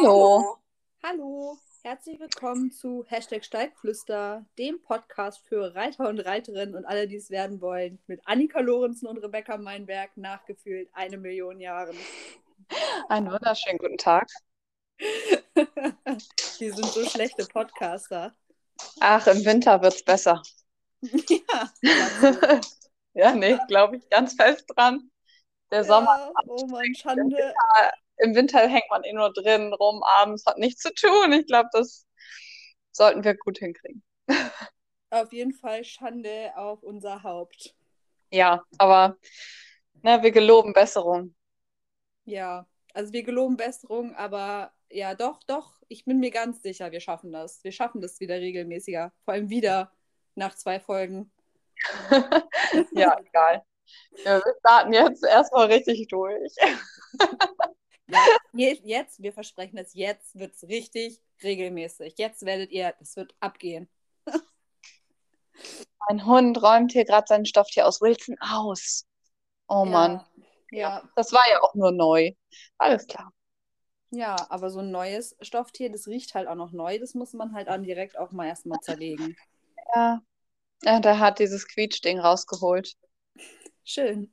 Hallo. Hallo. Herzlich willkommen zu Hashtag Steigflüster, dem Podcast für Reiter und Reiterinnen und alle, die es werden wollen, mit Annika Lorenzen und Rebecca Meinberg nachgefühlt eine Million Jahren. Einen wunderschönen guten Tag. Wir sind so schlechte Podcaster. Ach, im Winter wird es besser. Ja. Ja, nee, glaube ich ganz fest dran. Der Sommer, Ja, oh Mann, Schande. Im Winter hängt man eh nur drin rum, abends hat nichts zu tun. Ich glaube, das sollten wir gut hinkriegen. Auf jeden Fall Schande auf unser Haupt. Ja, aber ne, wir geloben Besserung. Ja, also wir geloben Besserung, aber ja, doch, doch, ich bin mir ganz sicher, wir schaffen das. Wir schaffen das wieder regelmäßiger. Vor allem wieder nach zwei Folgen. Ja, egal. Ja, wir starten jetzt erstmal richtig durch. Ja, je- jetzt, wir versprechen es, jetzt wird es richtig regelmäßig. Jetzt werdet ihr, es wird abgehen. Mein Hund räumt hier gerade sein Stofftier aus Wilson aus. Oh Ja, Mann, Ja, das war ja auch nur neu. Alles klar. ja, aber so ein neues Stofftier, das riecht halt auch noch neu, das muss man halt dann direkt auch mal erstmal zerlegen. Ja, ja der hat dieses Quietschding rausgeholt. Schön.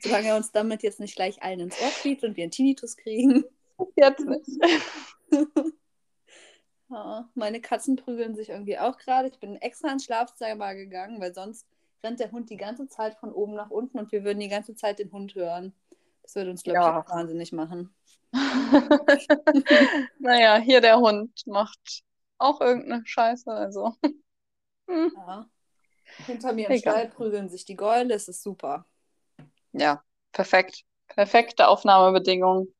Solange er uns damit jetzt nicht gleich allen ins Ohr quietscht und wir einen Tinnitus kriegen. Jetzt nicht. Ja, meine Katzen prügeln sich irgendwie auch gerade. Ich bin extra ins Schlafzimmer gegangen, weil sonst rennt der Hund die ganze Zeit von oben nach unten und wir würden die ganze Zeit den Hund hören. Das würde uns, glaube ich, Ja. auch wahnsinnig machen. Naja, hier der Hund macht auch irgendeine Scheiße, also. Hm, Ja. Hinter mir im Egal. Stall prügeln sich die Gäule, es ist super. Ja, perfekt. Perfekte Aufnahmebedingungen.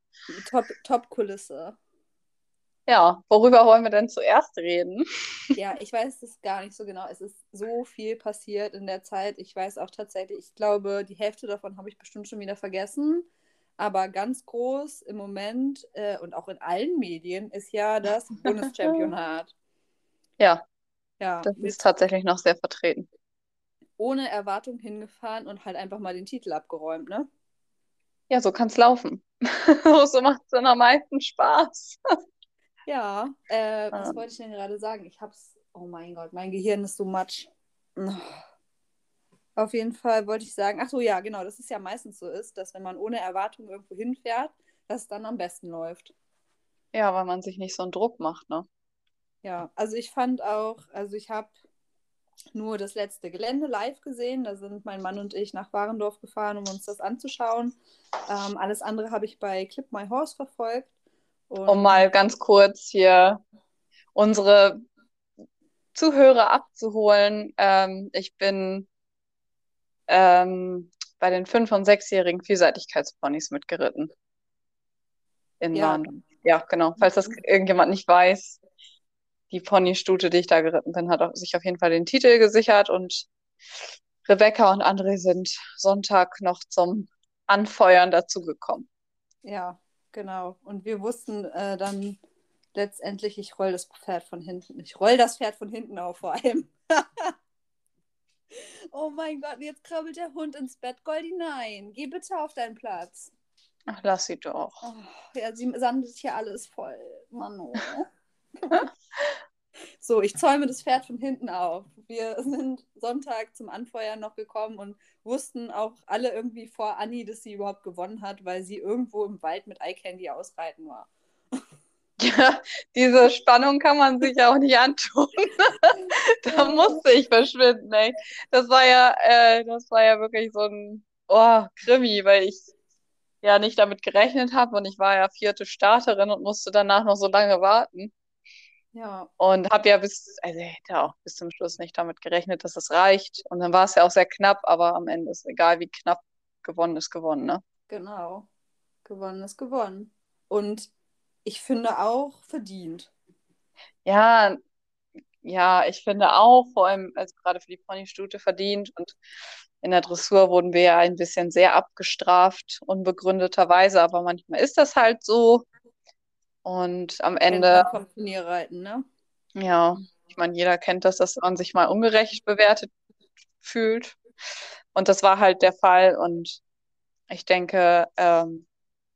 Top, Top-Kulisse. Ja, worüber wollen wir denn zuerst reden? Ja, ich weiß es gar nicht so genau. Es ist so viel passiert in der Zeit. Ich weiß auch tatsächlich, ich glaube, die Hälfte davon habe ich bestimmt schon wieder vergessen. Aber ganz groß im Moment äh, und auch in allen Medien ist ja das Bundeschampionat. Ja, Ja, das ist tatsächlich noch sehr vertreten. Ohne Erwartung hingefahren und halt einfach mal den Titel abgeräumt, ne? Ja, so kann es laufen. So macht es dann am meisten Spaß. Ja, äh, was Ähm. wollte ich denn gerade sagen? Ich hab's, oh mein Gott, mein Gehirn ist so matsch. Auf jeden Fall wollte ich sagen, ach so, ja, genau, dass es ja meistens so ist, dass wenn man ohne Erwartung irgendwo hinfährt, dass es dann am besten läuft. Ja, weil man sich nicht so einen Druck macht, ne? Ja, also ich fand auch, also ich habe nur das letzte Gelände live gesehen. Da sind mein Mann und ich nach Warendorf gefahren, um uns das anzuschauen. Ähm, alles andere habe ich bei Clip My Horse verfolgt. Und Um mal ganz kurz hier unsere Zuhörer abzuholen. Ähm, ich bin ähm, bei den fünf- und sechsjährigen Vielseitigkeitsponys mitgeritten. In Ja. Ja, genau. Falls das irgendjemand nicht weiß, die Ponystute, die ich da geritten bin, hat sich auf jeden Fall den Titel gesichert und Rebecca und André sind Sonntag noch zum Anfeuern dazugekommen. Ja, genau. Und wir wussten äh, dann letztendlich, ich roll das Pferd von hinten. Ich roll das Pferd von hinten auf vor allem. oh mein Gott, jetzt krabbelt der Hund ins Bett. Goldi, nein, geh bitte auf deinen Platz. Ach, lass sie doch. Oh, ja, sie sandet hier alles voll. Mano. so, ich zäume das Pferd von hinten auf. Wir sind Sonntag zum Anfeuern noch gekommen und wussten auch alle irgendwie vor Anni, dass sie überhaupt gewonnen hat, weil sie irgendwo im Wald mit Eye Candy ausreiten war. Ja, diese Spannung kann man sich ja auch nicht antun. Da musste ich verschwinden, ey. Das war ja, äh, das war ja wirklich so ein oh, Krimi, weil ich ja nicht damit gerechnet habe und ich war ja vierte Starterin und musste danach noch so lange warten. Ja, Und habe ja bis, also hätte auch bis zum Schluss nicht damit gerechnet, dass es reicht. Und dann war es ja auch sehr knapp, aber am Ende ist egal, wie knapp gewonnen ist gewonnen, ne? genau. Gewonnen ist gewonnen. Und ich finde auch verdient. Ja, ja, ich finde auch, vor allem also gerade für die Ponystute verdient. Und in der Dressur wurden wir ja ein bisschen sehr abgestraft, unbegründeterweise, aber manchmal ist das halt so. Und am Ende, Vom Turnierreiten, ne? ja, ich meine, jeder kennt das, dass man sich mal ungerecht bewertet fühlt. Und das war halt der Fall. Und ich denke, ähm,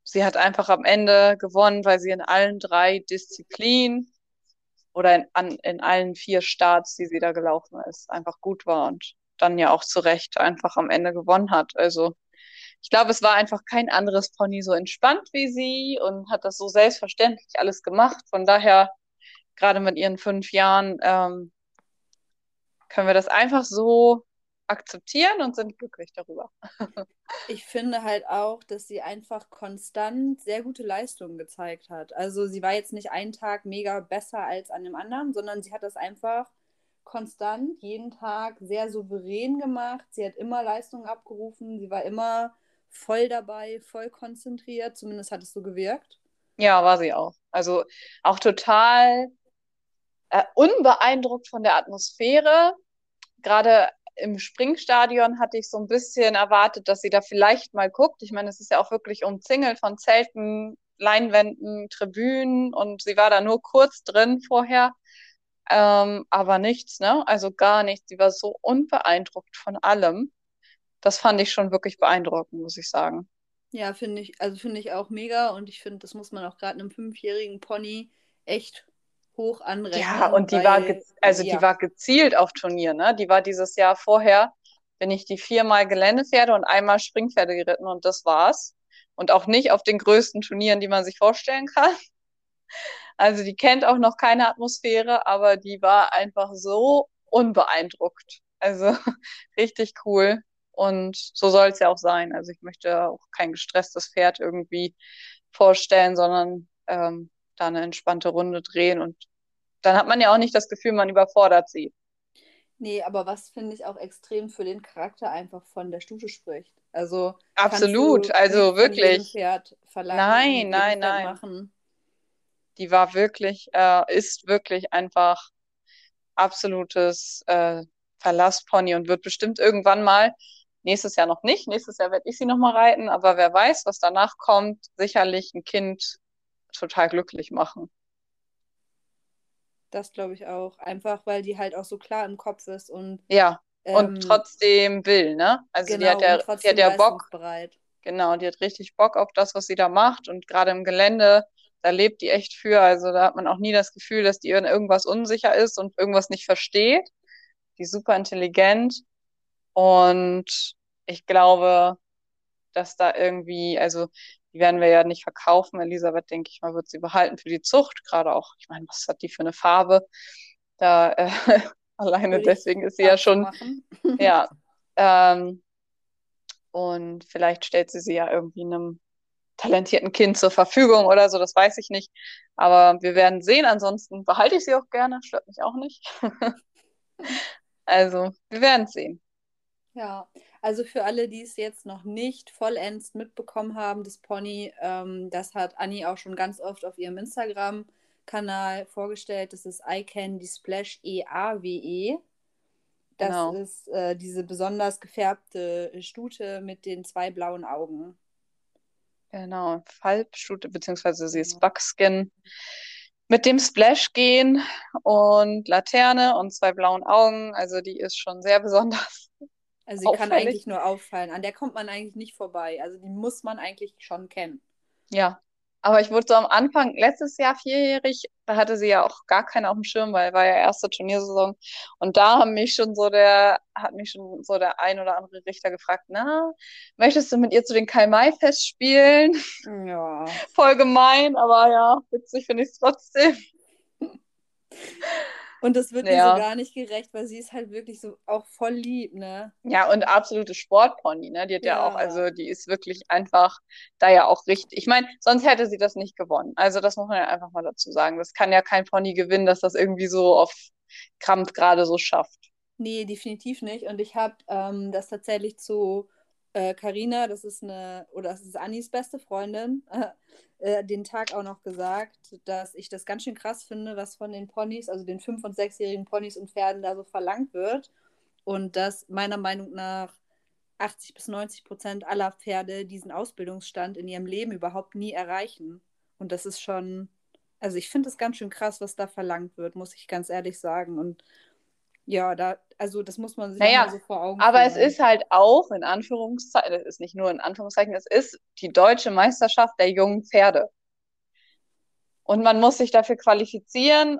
sie hat einfach am Ende gewonnen, weil sie in allen drei Disziplinen oder in, an, in allen vier Starts, die sie da gelaufen ist, einfach gut war und dann ja auch zu Recht einfach am Ende gewonnen hat. Also ich glaube, es war einfach kein anderes Pony so entspannt wie sie und hat das so selbstverständlich alles gemacht. Von daher, gerade mit ihren fünf Jahren, ähm, können wir das einfach so akzeptieren und sind glücklich darüber. ich finde halt auch, dass sie einfach konstant sehr gute Leistungen gezeigt hat. Also sie war jetzt nicht einen Tag mega besser als an dem anderen, sondern sie hat das einfach konstant jeden Tag sehr souverän gemacht. Sie hat immer Leistungen abgerufen. Sie war immer voll dabei, voll konzentriert. Zumindest hat es so gewirkt. Ja, war sie auch. Also auch total äh, unbeeindruckt von der Atmosphäre. Gerade im Springstadion hatte ich so ein bisschen erwartet, dass sie da vielleicht mal guckt. Ich meine, es ist ja auch wirklich umzingelt von Zelten, Leinwänden, Tribünen und sie war da nur kurz drin vorher. Ähm, aber nichts, ne? Also gar nichts. Sie war so unbeeindruckt von allem. Das fand ich schon wirklich beeindruckend, muss ich sagen. Ja, finde ich, also finde ich auch mega und ich finde, das muss man auch gerade einem fünfjährigen Pony echt hoch anrechnen. Ja, und die weil, war, also ja. die war gezielt auf Turnier, ne? Die war dieses Jahr vorher, bin ich die viermal Geländepferde und einmal Springpferde geritten und das war's. Und auch nicht auf den größten Turnieren, die man sich vorstellen kann. Also die kennt auch noch keine Atmosphäre, aber die war einfach so unbeeindruckt. Also richtig cool. Und so soll es ja auch sein. Also ich möchte auch kein gestresstes Pferd irgendwie vorstellen, sondern ähm, da eine entspannte Runde drehen und dann hat man ja auch nicht das Gefühl, man überfordert sie. Nee, aber was finde ich auch extrem für den Charakter einfach von der Stute spricht. Also absolut, also wirklich. Pferd nein, nein, nein. Machen. Die war wirklich, äh, ist wirklich einfach absolutes äh, Verlasspony und wird bestimmt irgendwann mal nächstes Jahr noch nicht. Nächstes Jahr werde ich sie noch mal reiten, aber wer weiß, was danach kommt, sicherlich ein Kind total glücklich machen. Das glaube ich auch. Einfach, weil die halt auch so klar im Kopf ist und. Ja, ähm, und trotzdem will, ne? Also genau, die hat ja, die hat ja Bock. Genau, die hat richtig Bock auf das, was sie da macht. Und gerade im Gelände, da lebt die echt für. Also da hat man auch nie das Gefühl, dass die irgendwas unsicher ist und irgendwas nicht versteht. Die ist super intelligent. Und ich glaube, dass da irgendwie, also die werden wir ja nicht verkaufen. Elisabeth, denke ich mal, wird sie behalten für die Zucht. Gerade auch, ich meine, was hat die für eine Farbe? Da äh, alleine Will deswegen ist sie ja schon. ja. Ähm, und vielleicht stellt sie sie ja irgendwie einem talentierten Kind zur Verfügung oder so, das weiß ich nicht. Aber wir werden sehen. Ansonsten behalte ich sie auch gerne, stört mich auch nicht. also, wir werden sehen. Ja, also für alle, die es jetzt noch nicht vollends mitbekommen haben, das Pony, ähm, das hat Anni auch schon ganz oft auf ihrem Instagram-Kanal vorgestellt. Das ist iCandy Splash EAWE. Das genau. ist äh, diese besonders gefärbte Stute mit den zwei blauen Augen. Genau, Falbstute, beziehungsweise sie ist Buckskin mit dem Splash gehen und Laterne und zwei blauen Augen. Also die ist schon sehr besonders. Also sie auffällig. kann eigentlich nur auffallen. An der kommt man eigentlich nicht vorbei. Also die muss man eigentlich schon kennen. Ja. Aber ich wurde so am Anfang, letztes Jahr vierjährig, da hatte sie ja auch gar keinen auf dem Schirm, weil war ja erste Turniersaison. Und da haben mich schon so der, hat mich schon so der ein oder andere Richter gefragt, na, möchtest du mit ihr zu den Kai-Mai-Fest spielen? Ja. Voll gemein, aber ja, witzig finde ich es trotzdem. Und das wird ja. ihr so gar nicht gerecht, weil sie ist halt wirklich so auch voll lieb, ne? Ja, und absolute Sportpony, ne? Die hat ja. ja auch, also die ist wirklich einfach da ja auch richtig. Ich meine, sonst hätte sie das nicht gewonnen. Also das muss man ja einfach mal dazu sagen. Das kann ja kein Pony gewinnen, dass das irgendwie so auf Krampf gerade so schafft. Nee, definitiv nicht. Und ich habe ähm, das tatsächlich zu Karina, äh, das ist eine, oder das ist Annis beste Freundin, äh, den Tag auch noch gesagt, dass ich das ganz schön krass finde, was von den Ponys, also den fünf- und sechsjährigen Ponys und Pferden da so verlangt wird. Und dass meiner Meinung nach 80 bis 90 Prozent aller Pferde diesen Ausbildungsstand in ihrem Leben überhaupt nie erreichen. Und das ist schon, also ich finde es ganz schön krass, was da verlangt wird, muss ich ganz ehrlich sagen. Und Ja, da, also das muss man sich Naja, so vor Augen Aber es führen. ist halt auch in Anführungszeichen, es ist nicht nur in Anführungszeichen, es ist die deutsche Meisterschaft der jungen Pferde. Und man muss sich dafür qualifizieren.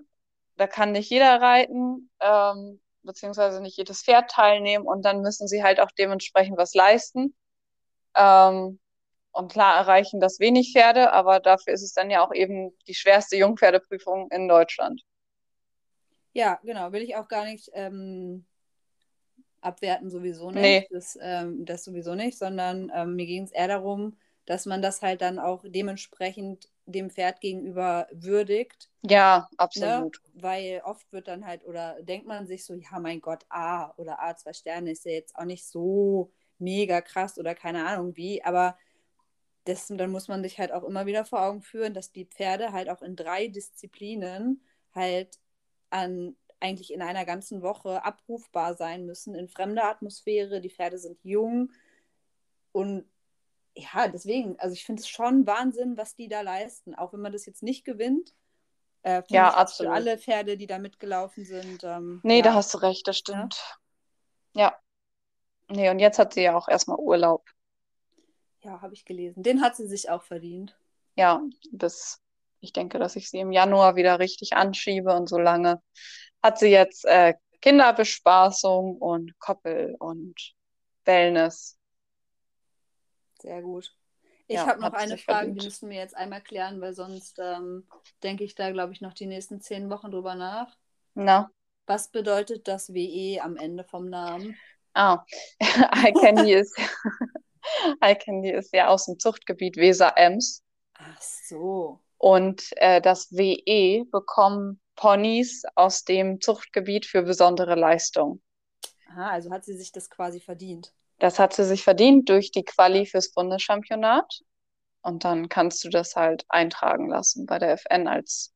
Da kann nicht jeder reiten, ähm, beziehungsweise nicht jedes Pferd teilnehmen. Und dann müssen sie halt auch dementsprechend was leisten. Ähm, und klar erreichen das wenig Pferde, aber dafür ist es dann ja auch eben die schwerste Jungpferdeprüfung in Deutschland. Ja, genau, will ich auch gar nicht ähm, abwerten, sowieso nicht. Nee. Das, ähm, das sowieso nicht, sondern ähm, mir ging es eher darum, dass man das halt dann auch dementsprechend dem Pferd gegenüber würdigt. Ja, Ne? absolut. Weil oft wird dann halt, oder denkt man sich so, ja, mein Gott, A oder A, zwei Sterne ist ja jetzt auch nicht so mega krass oder keine Ahnung wie, aber das, dann muss man sich halt auch immer wieder vor Augen führen, dass die Pferde halt auch in drei Disziplinen halt an eigentlich in einer ganzen Woche abrufbar sein müssen, in fremder Atmosphäre, die Pferde sind jung und ja, deswegen, also ich finde es schon Wahnsinn, was die da leisten, auch wenn man das jetzt nicht gewinnt. Äh, Ja, absolut. Alle Pferde, die da mitgelaufen sind. Ähm, Nee, ja. da hast du recht, das stimmt. Ja. Nee, und jetzt hat sie ja auch erstmal Urlaub. Ja, habe ich gelesen. Den hat sie sich auch verdient. Ja, bis ich denke, dass ich sie im Januar wieder richtig anschiebe und so lange hat sie jetzt äh, Kinderbespaßung und Koppel und Wellness. Sehr gut. Ich Ja, habe noch eine Frage, verdient. die müssen wir jetzt einmal klären, weil sonst ähm, denke ich da, glaube ich, noch die nächsten zehn Wochen drüber nach. Na, Was bedeutet das WE am Ende vom Namen? ah, Eye-Candy ist, Eye-Candy ist ja aus dem Zuchtgebiet Weser-Ems. Ach so. Und äh, das WE bekommen Ponys aus dem Zuchtgebiet für besondere Leistung. Aha, also hat sie sich das quasi verdient. Das hat sie sich verdient durch die Quali fürs Bundeschampionat. Und dann kannst du das halt eintragen lassen bei der FN als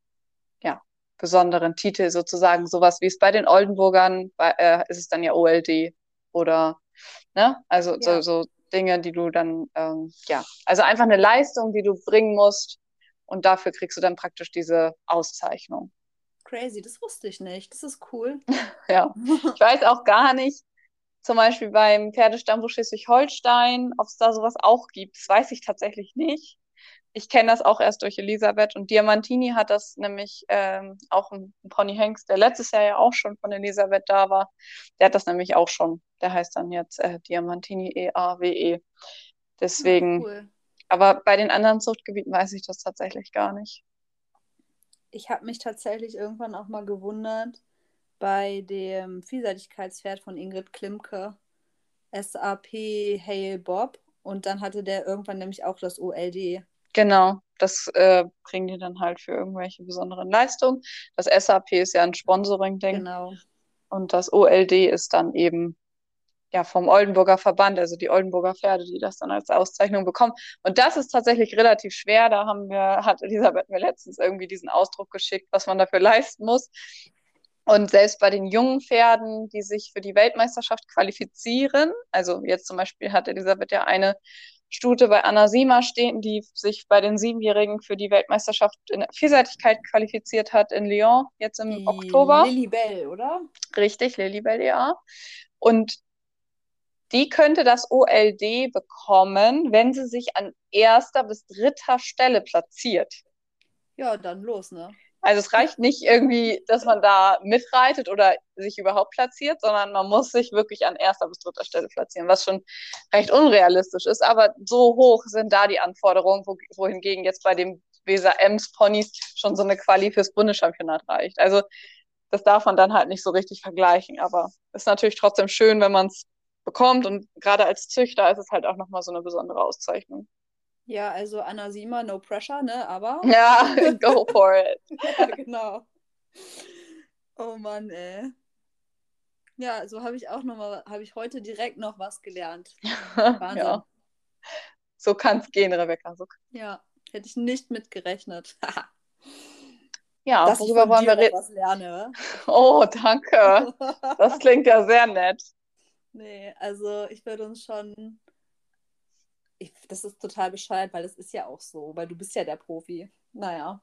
ja, besonderen Titel sozusagen. Sowas wie es bei den Oldenburgern, bei, äh, ist es dann ja OLD oder, ne? Also Ja. so, so Dinge, die du dann, ähm, ja, also einfach eine Leistung, die du bringen musst. Und dafür kriegst du dann praktisch diese Auszeichnung. Crazy, das wusste ich nicht. Das ist cool. Ja. Ich weiß auch gar nicht, zum Beispiel beim Pferdestammbuch Schleswig-Holstein, ob es da sowas auch gibt. Das weiß ich tatsächlich nicht. Ich kenne das auch erst durch Elisabeth und Diamantini hat das nämlich ähm, auch ein, Pony Hengst, der letztes Jahr ja auch schon von Elisabeth da war. Der hat das nämlich auch schon. Der heißt dann jetzt äh, Diamantini E-A-W-E. Deswegen, Cool. Aber bei den anderen Zuchtgebieten weiß ich das tatsächlich gar nicht. Ich habe mich tatsächlich irgendwann auch mal gewundert bei dem Vielseitigkeitspferd von Ingrid Klimke, SAP Hail Bob. Und dann hatte der irgendwann nämlich auch das OLD. Genau, das äh, kriegen die dann halt für irgendwelche besonderen Leistungen. Das SAP ist ja ein Sponsoring-Ding Genau. und das OLD ist dann eben ja vom Oldenburger Verband, also die Oldenburger Pferde, die das dann als Auszeichnung bekommen. Und das ist tatsächlich relativ schwer. Da haben wir, hat Elisabeth mir letztens irgendwie diesen Ausdruck geschickt, was man dafür leisten muss. Und selbst bei den jungen Pferden, die sich für die Weltmeisterschaft qualifizieren, also jetzt zum Beispiel hat Elisabeth ja eine Stute bei Anna Sima stehen, die sich bei den Siebenjährigen für die Weltmeisterschaft in Vielseitigkeit qualifiziert hat in Lyon, jetzt im Die Oktober. Lilly Bell, oder? Richtig, Lilibel EA. Und die könnte das OLD bekommen, wenn sie sich an erster bis dritter Stelle platziert. Ja, dann los, ne? Also es reicht nicht irgendwie, dass man da mitreitet oder sich überhaupt platziert, sondern man muss sich wirklich an erster bis dritter Stelle platzieren, was schon recht unrealistisch ist. Aber so hoch sind da die Anforderungen, wo, wohingegen jetzt bei dem Weser Ems Ponys schon so eine Quali fürs Bundeschampionat reicht. Also das darf man dann halt nicht so richtig vergleichen, aber ist natürlich trotzdem schön, wenn man es bekommt und gerade als Züchter ist es halt auch nochmal so eine besondere Auszeichnung. Ja, also Anna Sima, no pressure, ne? Aber. Ja, go for it. ja, genau. Oh Mann, ey. Ja, so habe ich auch noch mal, habe ich heute direkt noch was gelernt. Wahnsinn. Ja. So kann es gehen, Rebecca. So. Ja, hätte ich nicht mitgerechnet. Ja, Dass ich worüber wollen wir reden? was lerne. Oh, danke. Das klingt ja sehr nett. Nee, also ich würde uns schon. Ich, das ist total bescheuert, weil es ist ja auch so, weil du bist ja der Profi. Naja.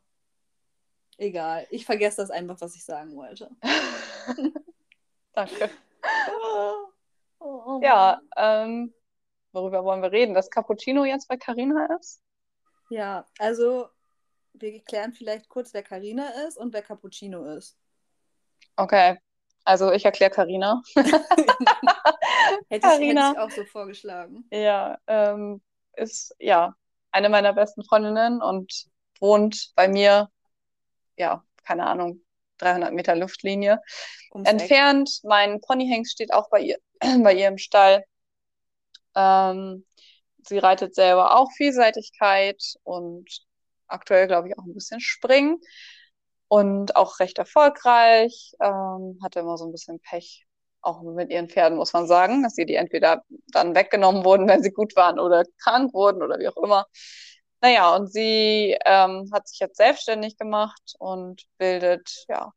Egal. Ich vergesse das einfach, was ich sagen wollte. Danke. Ja, ähm, worüber wollen wir reden? Dass Cappuccino jetzt bei Carina ist? Ja, also wir klären vielleicht kurz, wer Carina ist und wer Cappuccino ist. Okay, also ich erkläre Carina. hätte, hätte ich auch so vorgeschlagen. Ja, ähm, ist ja eine meiner besten Freundinnen und wohnt bei mir, ja, keine Ahnung, 300 Meter Luftlinie Ums entfernt. Eck. Mein Ponyhengst steht auch bei ihr, bei ihr im Stall. Ähm, sie reitet selber auch Vielseitigkeit und aktuell, glaube ich, auch ein bisschen Springen und auch recht erfolgreich. Ähm, hatte immer so ein bisschen Pech, auch mit ihren Pferden, muss man sagen, dass sie die entweder dann weggenommen wurden, wenn sie gut waren oder krank wurden oder wie auch immer. Naja, und sie ähm, hat sich jetzt selbstständig gemacht und bildet ja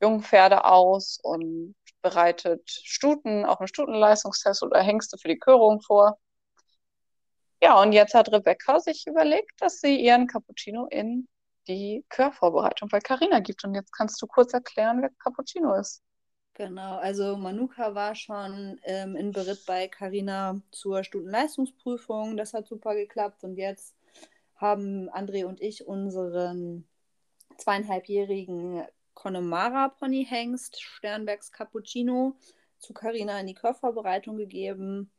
Jungpferde aus und bereitet Stuten, auch einen Stutenleistungstest oder Hengste für die Körung vor. Ja, und jetzt hat Rebecca sich überlegt, dass sie ihren Cappuccino in die Körvorbereitung bei Carina gibt. Und jetzt kannst du kurz erklären, wer Cappuccino ist. Genau, also Manuka war schon ähm, in Beritt bei Carina zur Stundenleistungsprüfung. Das hat super geklappt. Und jetzt haben André und ich unseren zweieinhalbjährigen Connemara Ponyhengst Sternbergs Cappuccino zu Carina in die Körvorbereitung gegeben.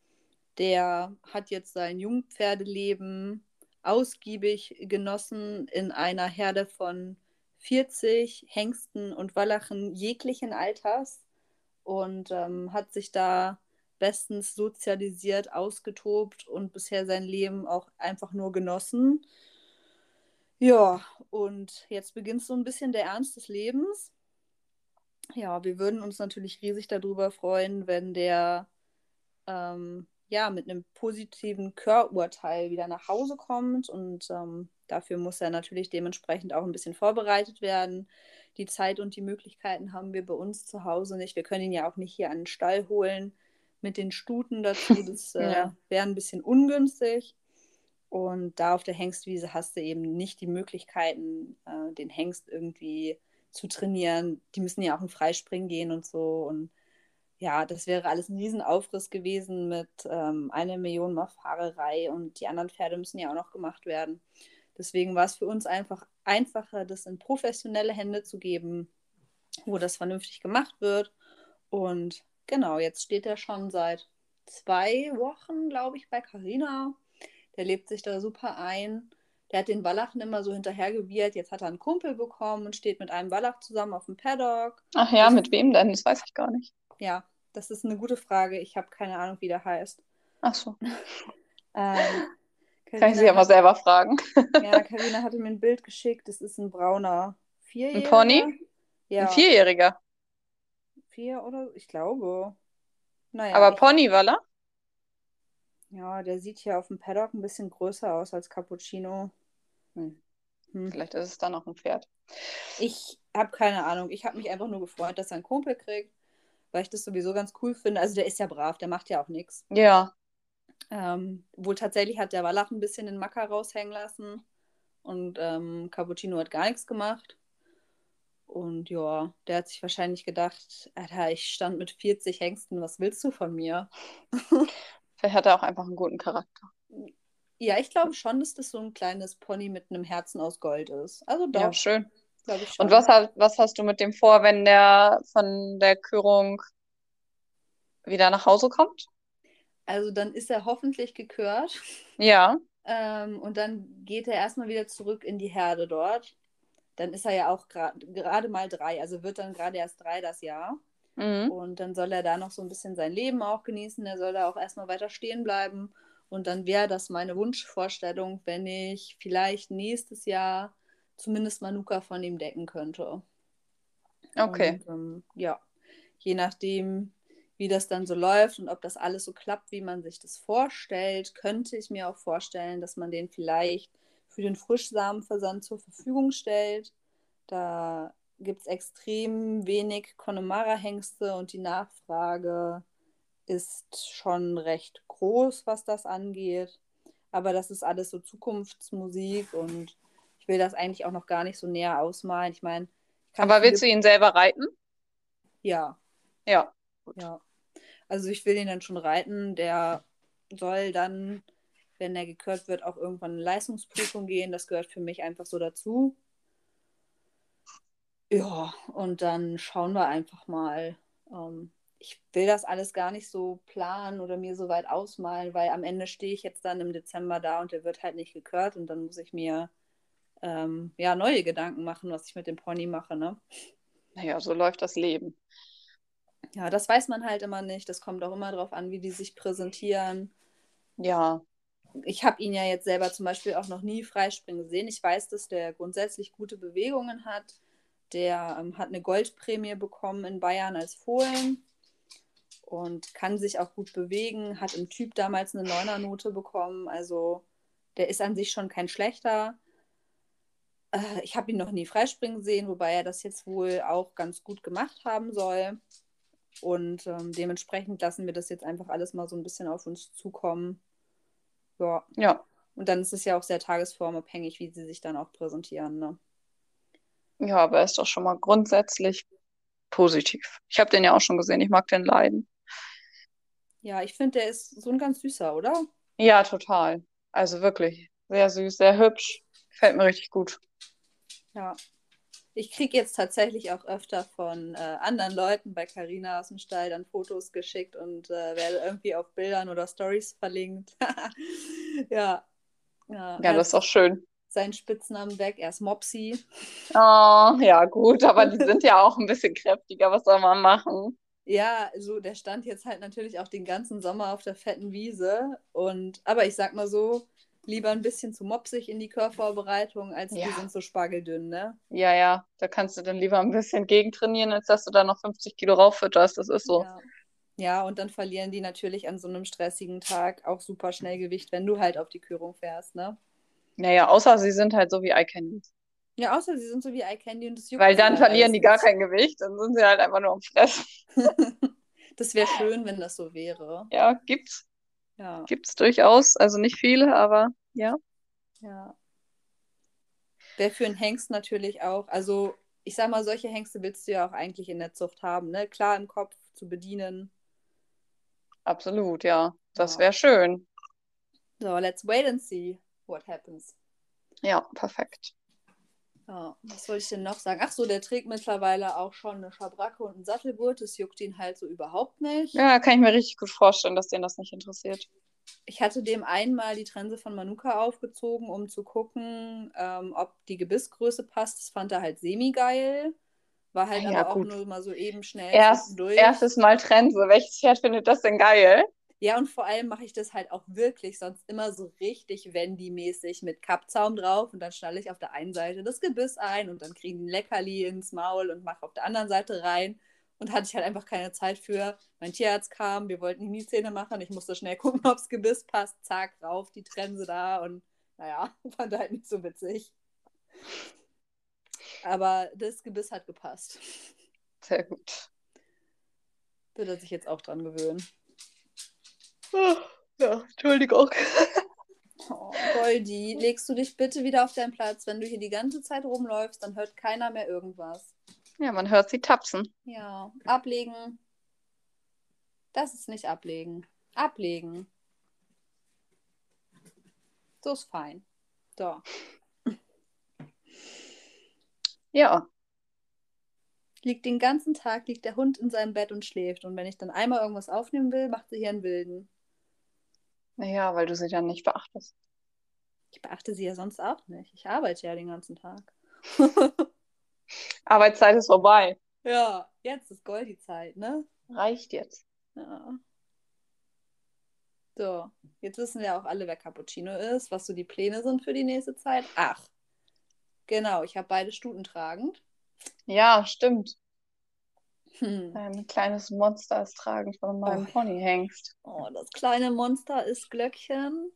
Der hat jetzt sein Jungpferdeleben ausgiebig genossen in einer Herde von 40 Hengsten und Wallachen jeglichen Alters und ähm, hat sich da bestens sozialisiert, ausgetobt und bisher sein Leben auch einfach nur genossen. Ja, und jetzt beginnt so ein bisschen der Ernst des Lebens. Ja, wir würden uns natürlich riesig darüber freuen, wenn der ähm, ja, mit einem positiven Körurteil wieder nach Hause kommt. Und ähm, dafür muss er natürlich dementsprechend auch ein bisschen vorbereitet werden. Die Zeit und die Möglichkeiten haben wir bei uns zu Hause nicht. Wir können ihn ja auch nicht hier an den Stall holen mit den Stuten dazu. Das äh, ja. wäre ein bisschen ungünstig. Und da auf der Hengstwiese hast du eben nicht die Möglichkeiten, äh, den Hengst irgendwie zu trainieren. Die müssen ja auch in Freispringen gehen und so. Und ja, das wäre alles ein Riesenaufriss gewesen mit ähm, einer Million Mal Fahrerei und die anderen Pferde müssen ja auch noch gemacht werden. Deswegen war es für uns einfach einfacher, das in professionelle Hände zu geben, wo das vernünftig gemacht wird. Und genau, jetzt steht er schon seit zwei Wochen, glaube ich, bei Carina. Der lebt sich da super ein. Der hat den Wallachen immer so hinterhergewirrt. Jetzt hat er einen Kumpel bekommen und steht mit einem Wallach zusammen auf dem Paddock. Ach ja, mit wem denn? Das weiß ich gar nicht. Ja, das ist eine gute Frage. Ich habe keine Ahnung, wie der heißt. Ach so. ähm, Kann ich sie ja mal selber fragen. ja, Karina hatte mir ein Bild geschickt. Das ist ein brauner Vierjähriger. Ein Pony? Ja. Ein Vierjähriger. Vier oder? Ich glaube. Naja, Aber ich... Pony, Walla? Ja, der sieht hier auf dem Paddock ein bisschen größer aus als Cappuccino. Hm. Hm. Vielleicht ist es dann noch ein Pferd. Ich habe keine Ahnung. Ich habe mich einfach nur gefreut, dass er einen Kumpel kriegt weil ich das sowieso ganz cool finde. Also der ist ja brav, der macht ja auch nichts. Ja. Ähm, wohl tatsächlich hat der Wallach ein bisschen den Macker raushängen lassen und ähm, Cappuccino hat gar nichts gemacht. Und ja, der hat sich wahrscheinlich gedacht, Alter, ich stand mit 40 Hengsten, was willst du von mir? Vielleicht hat er auch einfach einen guten Charakter. Ja, ich glaube schon, dass das so ein kleines Pony mit einem Herzen aus Gold ist. Also doch. Ja, schön. Und was, was hast du mit dem vor, wenn der von der Körung wieder nach Hause kommt? Also dann ist er hoffentlich gekürt. Ja. Ähm, und dann geht er erstmal wieder zurück in die Herde dort. Dann ist er ja auch gerade mal drei, also wird dann gerade erst drei das Jahr. Mhm. Und dann soll er da noch so ein bisschen sein Leben auch genießen. Er soll da auch erstmal weiter stehen bleiben. Und dann wäre das meine Wunschvorstellung, wenn ich vielleicht nächstes Jahr zumindest Manuka von ihm decken könnte. Okay. Und, ähm, ja, je nachdem, wie das dann so läuft und ob das alles so klappt, wie man sich das vorstellt, könnte ich mir auch vorstellen, dass man den vielleicht für den Frischsamenversand zur Verfügung stellt. Da gibt es extrem wenig Connemara-Hengste und die Nachfrage ist schon recht groß, was das angeht. Aber das ist alles so Zukunftsmusik und ich will das eigentlich auch noch gar nicht so näher ausmalen. Ich meine. Aber willst du ihn selber reiten? Ja. Ja. Ja. Also ich will ihn dann schon reiten. Der soll dann, wenn er gekürt wird, auch irgendwann eine Leistungsprüfung gehen. Das gehört für mich einfach so dazu. Ja, und dann schauen wir einfach mal. Ähm, ich will das alles gar nicht so planen oder mir so weit ausmalen, weil am Ende stehe ich jetzt dann im Dezember da und der wird halt nicht gekürt und dann muss ich mir ähm, ja neue Gedanken machen, was ich mit dem Pony mache, ne? Naja, so läuft das Leben. Ja, das weiß man halt immer nicht. Das kommt auch immer darauf an, wie die sich präsentieren. Ja. Ich habe ihn ja jetzt selber zum Beispiel auch noch nie freispringen gesehen. Ich weiß, dass der grundsätzlich gute Bewegungen hat. Der ähm, hat eine Goldprämie bekommen in Bayern als Fohlen und kann sich auch gut bewegen. Hat im Typ damals eine Neunernote bekommen. Also der ist an sich schon kein schlechter. Äh, ich habe ihn noch nie freispringen sehen, wobei er das jetzt wohl auch ganz gut gemacht haben soll. Und ähm, dementsprechend lassen wir das jetzt einfach alles mal so ein bisschen auf uns zukommen. Ja. Ja. Und dann ist es ja auch sehr tagesformabhängig, wie sie sich dann auch präsentieren. Ne? Ja, aber er ist doch schon mal grundsätzlich positiv. Ich habe den ja auch schon gesehen, ich mag den leiden. Ja, ich finde, der ist so ein ganz süßer, oder? Ja, total. Also wirklich sehr süß, sehr hübsch. Gefällt mir richtig gut. Ja. Ich kriege jetzt tatsächlich auch öfter von äh, anderen Leuten bei Carina aus dem Stall dann Fotos geschickt und äh, werde irgendwie auf Bildern oder Stories verlinkt. ja. Ja, ja das ist auch schön. Seinen Spitznamen weg, er ist Mopsy. Oh, ja, gut, aber die sind ja auch ein bisschen kräftiger. Was soll man machen? Ja, so der stand jetzt halt natürlich auch den ganzen Sommer auf der fetten Wiese. Und aber ich sag mal so, lieber ein bisschen zu mopsig in die Körpervorbereitung, als ja. die sind so spargeldünn, ne? Ja, ja. Da kannst du dann lieber ein bisschen gegentrainieren, als dass du da noch 50 Kilo rauffütterst. Das ist so. Ja. ja, und dann verlieren die natürlich an so einem stressigen Tag auch super schnell Gewicht, wenn du halt auf die Körung fährst, ne? Naja, außer sie sind halt so wie Eye Candies. Ja, außer sie sind so wie Eye Candy und das juckt Weil dann verlieren die gar kein Gewicht, dann sind sie halt einfach nur am Fressen. das wäre schön, wenn das so wäre. Ja, gibt's. Ja. Gibt's durchaus. Also nicht viele, aber ja. Ja. Wäre für einen Hengst natürlich auch, also ich sag mal, solche Hengste willst du ja auch eigentlich in der Zucht haben, ne? Klar im Kopf zu bedienen. Absolut, ja. Das wäre schön. So, let's wait and see what happens. Ja, perfekt. Ja, was wollte ich denn noch sagen? Ach so, der trägt mittlerweile auch schon eine Schabracke und einen Sattelgurt. Das juckt ihn halt so überhaupt nicht. Ja, kann ich mir richtig gut vorstellen, dass den das nicht interessiert. Ich hatte dem einmal die Trense von Manuka aufgezogen, um zu gucken, ähm, ob die Gebissgröße passt. Das fand er halt semi-geil. War halt ja, aber gut. auch nur mal so eben schnell Erst, Erstes Mal Trense. Welches Pferd findet das denn geil? Ja, und vor allem mache ich das halt auch wirklich sonst immer so richtig Wendy-mäßig mit Kappzaum drauf und dann schnalle ich auf der einen Seite das Gebiss ein und dann kriegen die Leckerli ins Maul und mache auf der anderen Seite rein. Und hatte ich halt einfach keine Zeit für. Mein Tierarzt kam, wir wollten ihm die Zähne machen, ich musste schnell gucken, ob das Gebiss passt. Zack, rauf, die Trense da und naja, fand halt nicht so witzig. Aber das Gebiss hat gepasst. Sehr gut. Wird er sich jetzt auch dran gewöhnen. Ja, Entschuldigung. Oh, Goldi, legst du dich bitte wieder auf deinen Platz. Wenn du hier die ganze Zeit rumläufst, dann hört keiner mehr irgendwas. Ja, man hört sie tapsen. Ja, ablegen. Das ist nicht ablegen. Ablegen. So ist fein. So. Ja. Liegt den ganzen Tag, liegt der Hund in seinem Bett und schläft. Und wenn ich dann einmal irgendwas aufnehmen will, macht sie hier einen Wilden. Naja, weil du sie dann nicht beachtest. Ich beachte sie ja sonst auch nicht. Ich arbeite ja den ganzen Tag. Arbeitszeit ist vorbei. Ja, jetzt ist Goldie-Zeit, ne? Reicht jetzt. Ja. So, jetzt wissen wir auch alle, wer Cappuccino ist, was so die Pläne sind für die nächste Zeit. Ach, genau, ich habe beide Stuten tragend. Ja, stimmt. Hm. Ein kleines Monster ist tragend von meinem oh. Ponyhengst. Oh, das kleine Monster ist Glöckchen.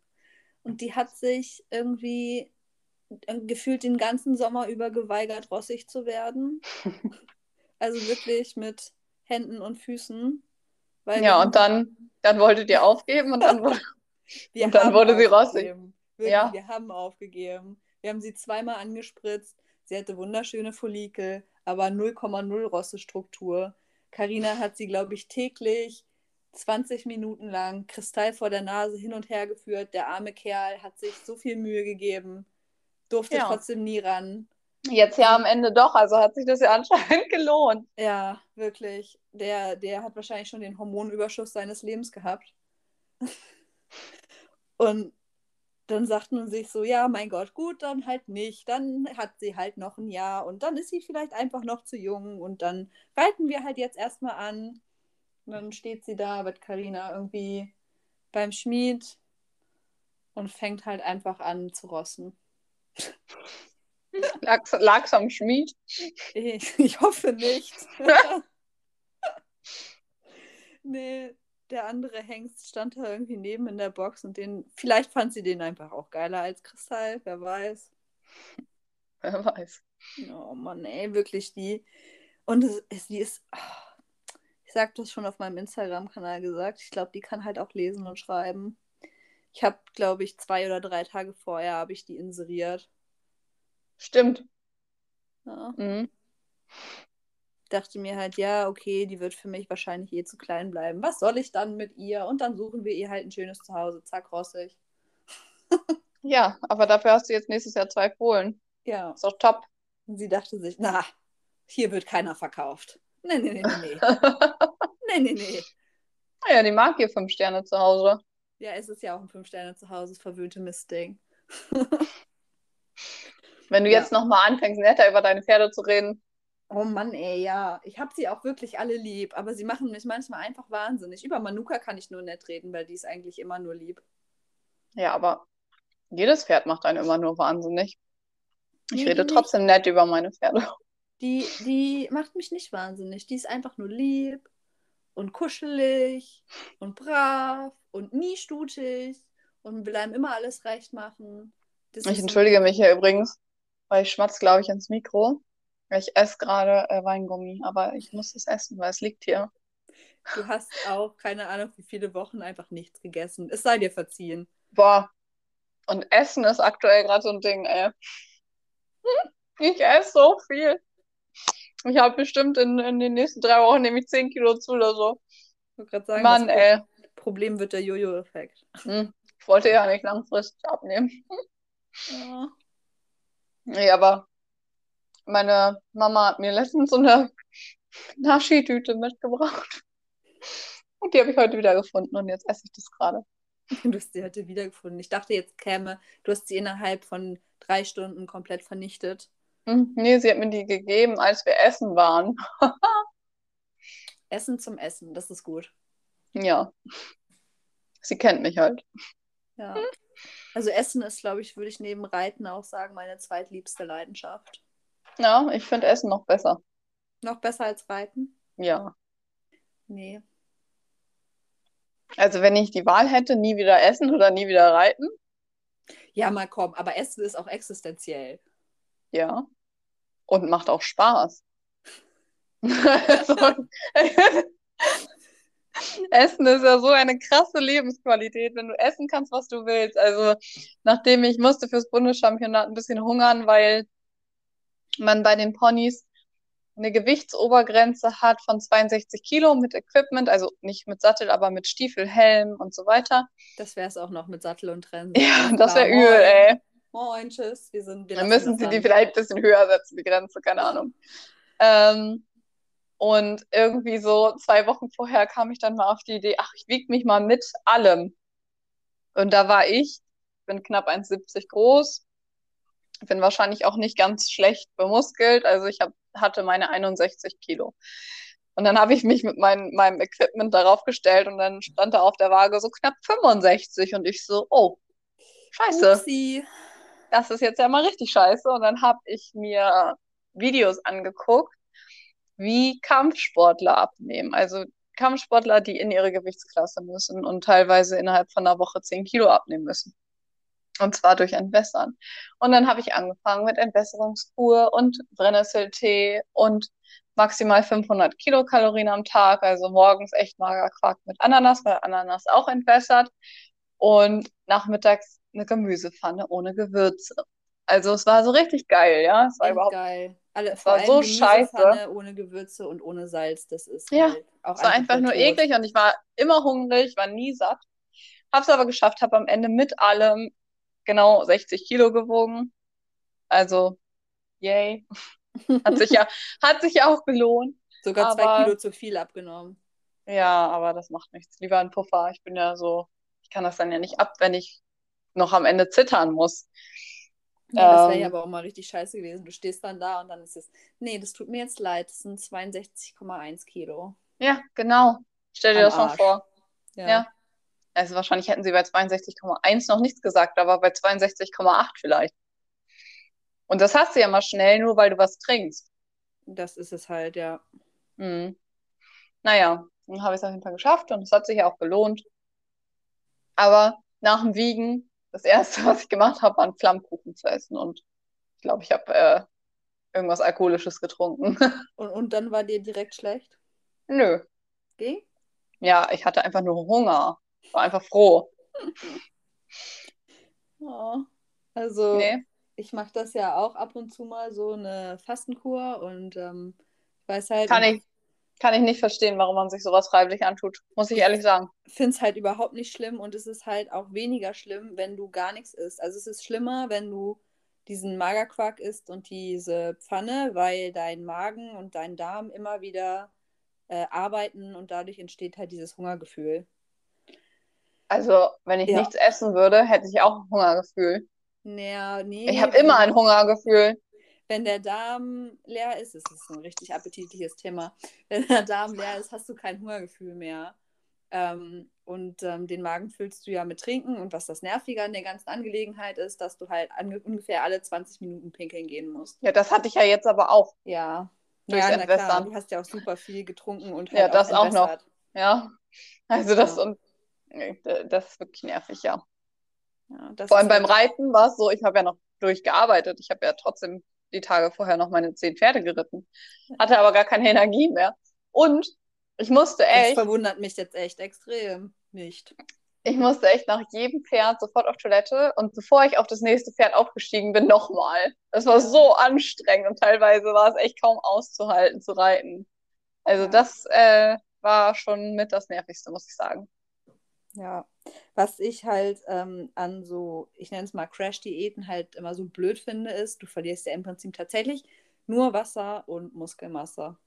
Und die hat sich irgendwie äh, gefühlt den ganzen Sommer über geweigert, rossig zu werden. also wirklich mit Händen und Füßen. ja, und dann, dann wolltet ihr aufgeben und dann wurde, und dann wurde sie rossig. Wirklich, ja. Wir haben aufgegeben. Wir haben sie zweimal angespritzt. Sie hatte wunderschöne Follikel, aber 0,0 Rossestruktur. Karina hat sie, glaube ich, täglich 20 Minuten lang Kristall vor der Nase hin und her geführt. Der arme Kerl hat sich so viel Mühe gegeben, durfte ja. trotzdem nie ran. Jetzt ja am Ende doch, also hat sich das ja anscheinend gelohnt. Ja, wirklich. Der, der hat wahrscheinlich schon den Hormonüberschuss seines Lebens gehabt. und dann sagt man sich so, ja, mein Gott, gut, dann halt nicht. Dann hat sie halt noch ein Jahr und dann ist sie vielleicht einfach noch zu jung und dann reiten wir halt jetzt erstmal an. Und dann steht sie da, mit Karina irgendwie beim Schmied und fängt halt einfach an zu rossen. Lag es am Schmied? Ich, ich hoffe nicht. nee, der andere Hengst stand da irgendwie neben in der Box und den, vielleicht fand sie den einfach auch geiler als Kristall, wer weiß. Wer weiß. Oh Mann, ey, wirklich die. Und es, es, die ist, oh, ich sag das schon auf meinem Instagram-Kanal gesagt, ich glaube, die kann halt auch lesen und schreiben. Ich habe, glaube ich, zwei oder drei Tage vorher habe ich die inseriert. Stimmt. Ja. Mhm dachte mir halt, ja, okay, die wird für mich wahrscheinlich eh zu klein bleiben. Was soll ich dann mit ihr? Und dann suchen wir ihr halt ein schönes Zuhause. Zack, rossig. ja, aber dafür hast du jetzt nächstes Jahr zwei Fohlen. Ja. Ist doch top. Und sie dachte sich, na, hier wird keiner verkauft. Nee, nee, nee, nee, nee. nee, nee, nee. Ja, die mag hier fünf Sterne zu Hause. Ja, es ist ja auch ein fünf Sterne zu Hause, verwöhnte Mistding. Wenn du ja. jetzt nochmal anfängst, netter über deine Pferde zu reden, Oh Mann, ey, ja. Ich habe sie auch wirklich alle lieb, aber sie machen mich manchmal einfach wahnsinnig. Über Manuka kann ich nur nett reden, weil die ist eigentlich immer nur lieb. Ja, aber jedes Pferd macht einen immer nur wahnsinnig. Ich nee, rede trotzdem nett über meine Pferde. Die, die macht mich nicht wahnsinnig. Die ist einfach nur lieb und kuschelig und brav und nie stutig und will einem immer alles recht machen. Das ich entschuldige mich hier übrigens, weil ich schmatze, glaube ich, ins Mikro. Ich esse gerade äh, Weingummi, aber ich muss es essen, weil es liegt hier. Du hast auch keine Ahnung, wie viele Wochen einfach nichts gegessen. Es sei dir verziehen. Boah. Und Essen ist aktuell gerade so ein Ding, ey. Ich esse so viel. Ich habe bestimmt in, in den nächsten drei Wochen nämlich 10 Kilo zu oder so. Ich wollte gerade sagen, Mann, das ey. Problem wird der Jojo-Effekt. Hm. Ich wollte ja nicht langfristig abnehmen. Ja. Nee, aber meine Mama hat mir letztens so eine Naschi-Tüte mitgebracht. Und die habe ich heute wieder gefunden und jetzt esse ich das gerade. Du hast sie heute wiedergefunden. Ich dachte, jetzt käme, du hast sie innerhalb von drei Stunden komplett vernichtet. Hm, nee, sie hat mir die gegeben, als wir essen waren. essen zum Essen, das ist gut. Ja. Sie kennt mich halt. Ja. Also Essen ist, glaube ich, würde ich neben Reiten auch sagen, meine zweitliebste Leidenschaft. Ja, ich finde Essen noch besser. Noch besser als Reiten? Ja. Nee. Also wenn ich die Wahl hätte, nie wieder essen oder nie wieder reiten? Ja, mal komm, aber Essen ist auch existenziell. Ja. Und macht auch Spaß. Essen ist ja so eine krasse Lebensqualität, wenn du essen kannst, was du willst. Also, nachdem ich musste fürs Bundeschampionat ein bisschen hungern, weil man bei den Ponys eine Gewichtsobergrenze hat von 62 Kilo mit Equipment, also nicht mit Sattel, aber mit Stiefel, Helm und so weiter. Das wäre es auch noch mit Sattel und Rennen. Ja, das wäre übel, ey. Moin, tschüss. Wir sind, wir Dann müssen sie die vielleicht ein bisschen höher setzen, die Grenze, keine Ahnung. Ähm, und irgendwie so zwei Wochen vorher kam ich dann mal auf die Idee, ach, ich wiege mich mal mit allem. Und da war ich, bin knapp 1,70 groß, bin wahrscheinlich auch nicht ganz schlecht bemuskelt. Also ich hab, hatte meine 61 Kilo. Und dann habe ich mich mit mein, meinem Equipment darauf gestellt und dann stand da auf der Waage so knapp 65 und ich so, oh, scheiße. Upsi. Das ist jetzt ja mal richtig scheiße. Und dann habe ich mir Videos angeguckt, wie Kampfsportler abnehmen. Also Kampfsportler, die in ihre Gewichtsklasse müssen und teilweise innerhalb von einer Woche 10 Kilo abnehmen müssen. Und zwar durch Entwässern. Und dann habe ich angefangen mit Entwässerungskur und Brennnesseltee und maximal 500 Kilokalorien am Tag. Also morgens echt mager Quark mit Ananas, weil Ananas auch entwässert. Und nachmittags eine Gemüsepfanne ohne Gewürze. Also es war so richtig geil, ja. Es war überhaupt geil. Alle, Es war so Gemüsepfanne ohne Gewürze und ohne Salz. Das ist Ja, halt auch Es war einfach nur eklig und ich war immer hungrig, war nie satt. Hab's aber geschafft, habe am Ende mit allem genau 60 Kilo gewogen. Also, yay. Hat sich ja, hat sich ja auch gelohnt. Sogar zwei aber- Kilo zu viel abgenommen. Ja, aber das macht nichts. Lieber ein Puffer. Ich bin ja so, ich kann das dann ja nicht ab, wenn ich noch am Ende zittern muss. Ja, das wäre ja Ähm. aber auch mal richtig scheiße gewesen. Du stehst dann da und dann ist es, nee, das tut mir jetzt leid, das sind 62,1 Kilo. Ja, genau. Stell dir Am das mal vor. Ja. Ja. Also wahrscheinlich hätten sie bei 62,1 noch nichts gesagt, aber bei 62,8 vielleicht. Und das hast du ja mal schnell, nur weil du was trinkst. Das ist es halt, ja. Mhm. Naja, dann habe ich es auf jeden Fall geschafft und es hat sich ja auch gelohnt. Aber nach dem Wiegen, das Erste, was ich gemacht habe, waren Flammkuchen zu essen. Und ich glaube, ich habe äh, irgendwas Alkoholisches getrunken. Und, und dann war dir direkt schlecht? Nö. Ging? Ja, ich hatte einfach nur Hunger. War einfach froh. Ja. Also, Nee. ich mache das ja auch ab und zu mal so eine Fastenkur und ähm, ich weiß halt, Kann ich, kann ich nicht verstehen, warum man sich sowas freiwillig antut. Muss ich ehrlich sagen. finde es halt überhaupt nicht schlimm und es ist halt auch weniger schlimm, wenn du gar nichts isst. Also es ist schlimmer, wenn du diesen Magerquark isst und diese Pfanne, weil dein Magen und dein Darm immer wieder äh, arbeiten und dadurch entsteht halt dieses Hungergefühl. Also, wenn ich Ja. nichts essen würde, hätte ich auch ein Hungergefühl. Naja, nee. Ich habe immer ein Hungergefühl. Wenn der Darm leer ist, ist es ein richtig appetitliches Thema. Wenn der Darm leer ist, hast du kein Hungergefühl mehr. Ähm, und ähm, den Magen füllst du ja mit Trinken. Und was das Nervige an der ganzen Angelegenheit ist, dass du halt ungefähr alle 20 Minuten pinkeln gehen musst. Ja, das hatte ich ja jetzt aber auch. Ja. Ja, na klar, du hast ja auch super viel getrunken und Ja, halt das auch noch. entwässert. Ja. Also das Ja. und nee, das ist wirklich nervig, ja. Ja, das Vor allem beim halt- Reiten war es so, ich habe ja noch durchgearbeitet. Ich habe ja trotzdem die Tage vorher noch meine zehn Pferde geritten. Hatte aber gar keine Energie mehr. Und ich musste Das echt, verwundert mich jetzt echt extrem nicht. ich musste echt nach jedem Pferd sofort auf Toilette und bevor ich auf das nächste Pferd aufgestiegen bin, nochmal. Das war so anstrengend und teilweise war es echt kaum auszuhalten zu reiten. Also das äh, war schon mit das Nervigste, muss ich sagen. Ja, was ich halt ähm, an so, ich nenne es mal Crash-Diäten halt immer so blöd finde, ist, du verlierst ja im Prinzip tatsächlich nur Wasser und Muskelmasse.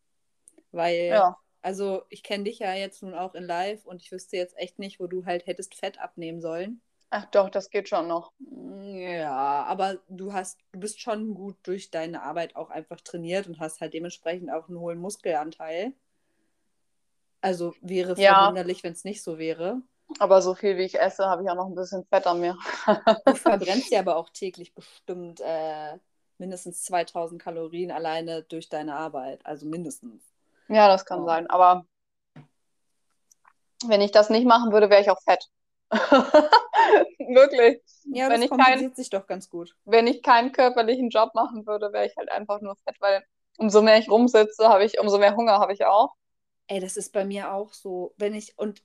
Weil, Ja. also ich kenne dich ja jetzt nun auch in live und ich wüsste jetzt echt nicht, wo du halt hättest Fett abnehmen sollen. Ach doch, das geht schon noch. Ja, aber du hast, du bist schon gut durch deine Arbeit auch einfach trainiert und hast halt dementsprechend auch einen hohen Muskelanteil. Also wäre Ja. verwunderlich, wenn es nicht so wäre. Aber so viel wie ich esse, habe ich auch noch ein bisschen Fett an mir. Du verbrennst ja aber auch täglich bestimmt äh, mindestens 2000 Kalorien alleine durch deine Arbeit. Also mindestens. Ja, das kann Ja. sein. Aber wenn ich das nicht machen würde, wäre ich auch fett. Wirklich. Ja, Wenn das ich kein- sich doch ganz gut. Wenn ich keinen körperlichen Job machen würde, wäre ich halt einfach nur fett, weil umso mehr ich rumsitze, habe ich, umso mehr Hunger habe ich auch. Ey, das ist bei mir auch so. Wenn ich, und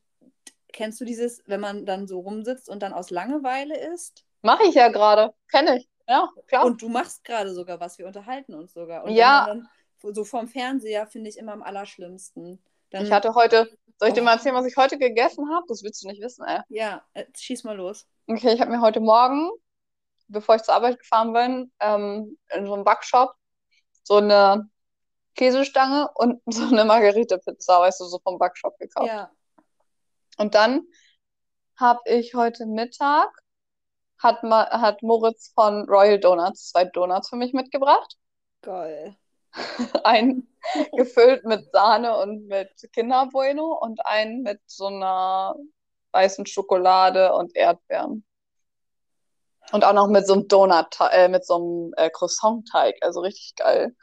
kennst du dieses, wenn man dann so rumsitzt und dann aus Langeweile isst? Mache ich ja gerade. Kenne ich. Ja, klar. Und du machst gerade sogar was, wir unterhalten uns sogar. Und Ja. dann so vorm Fernseher finde ich immer am allerschlimmsten. Dann, ich hatte heute, soll ich dir Oh. mal erzählen, was ich heute gegessen habe? Das willst du nicht wissen, ey. Ja, äh, schieß mal los. Okay, ich habe mir heute Morgen, bevor ich zur Arbeit gefahren bin, ähm, in so einem Backshop so eine Käsestange und so eine Margarita-Pizza, weißt du, so vom Backshop gekauft. Ja. Und dann habe ich heute Mittag, hat, Ma hat Moritz von Royal Donuts zwei Donuts für mich mitgebracht. Geil. Einen gefüllt mit Sahne und mit Kinder Bueno und einen mit so einer weißen Schokolade und Erdbeeren. Und auch noch mit so einem Donut, äh, mit so einem äh, Croissant-Teig, also richtig geil.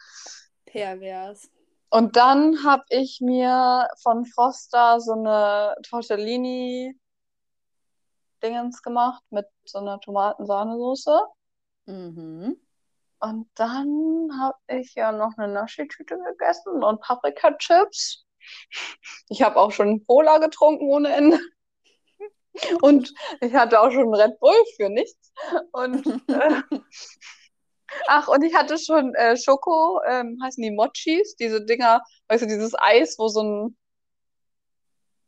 Pervers. Und dann habe ich mir von Froster so eine Tortellini Dingens gemacht mit so einer Tomatensahnesoße. Mhm. Und dann habe ich ja noch eine Naschitüte gegessen und Paprika-Chips. Ich habe auch schon Cola getrunken ohne Ende. Und ich hatte auch schon Red Bull für nichts. Und äh, Ach, und ich hatte schon äh, Schoko, ähm, heißen die Mochis, diese Dinger, weißt du, dieses Eis, wo so ein,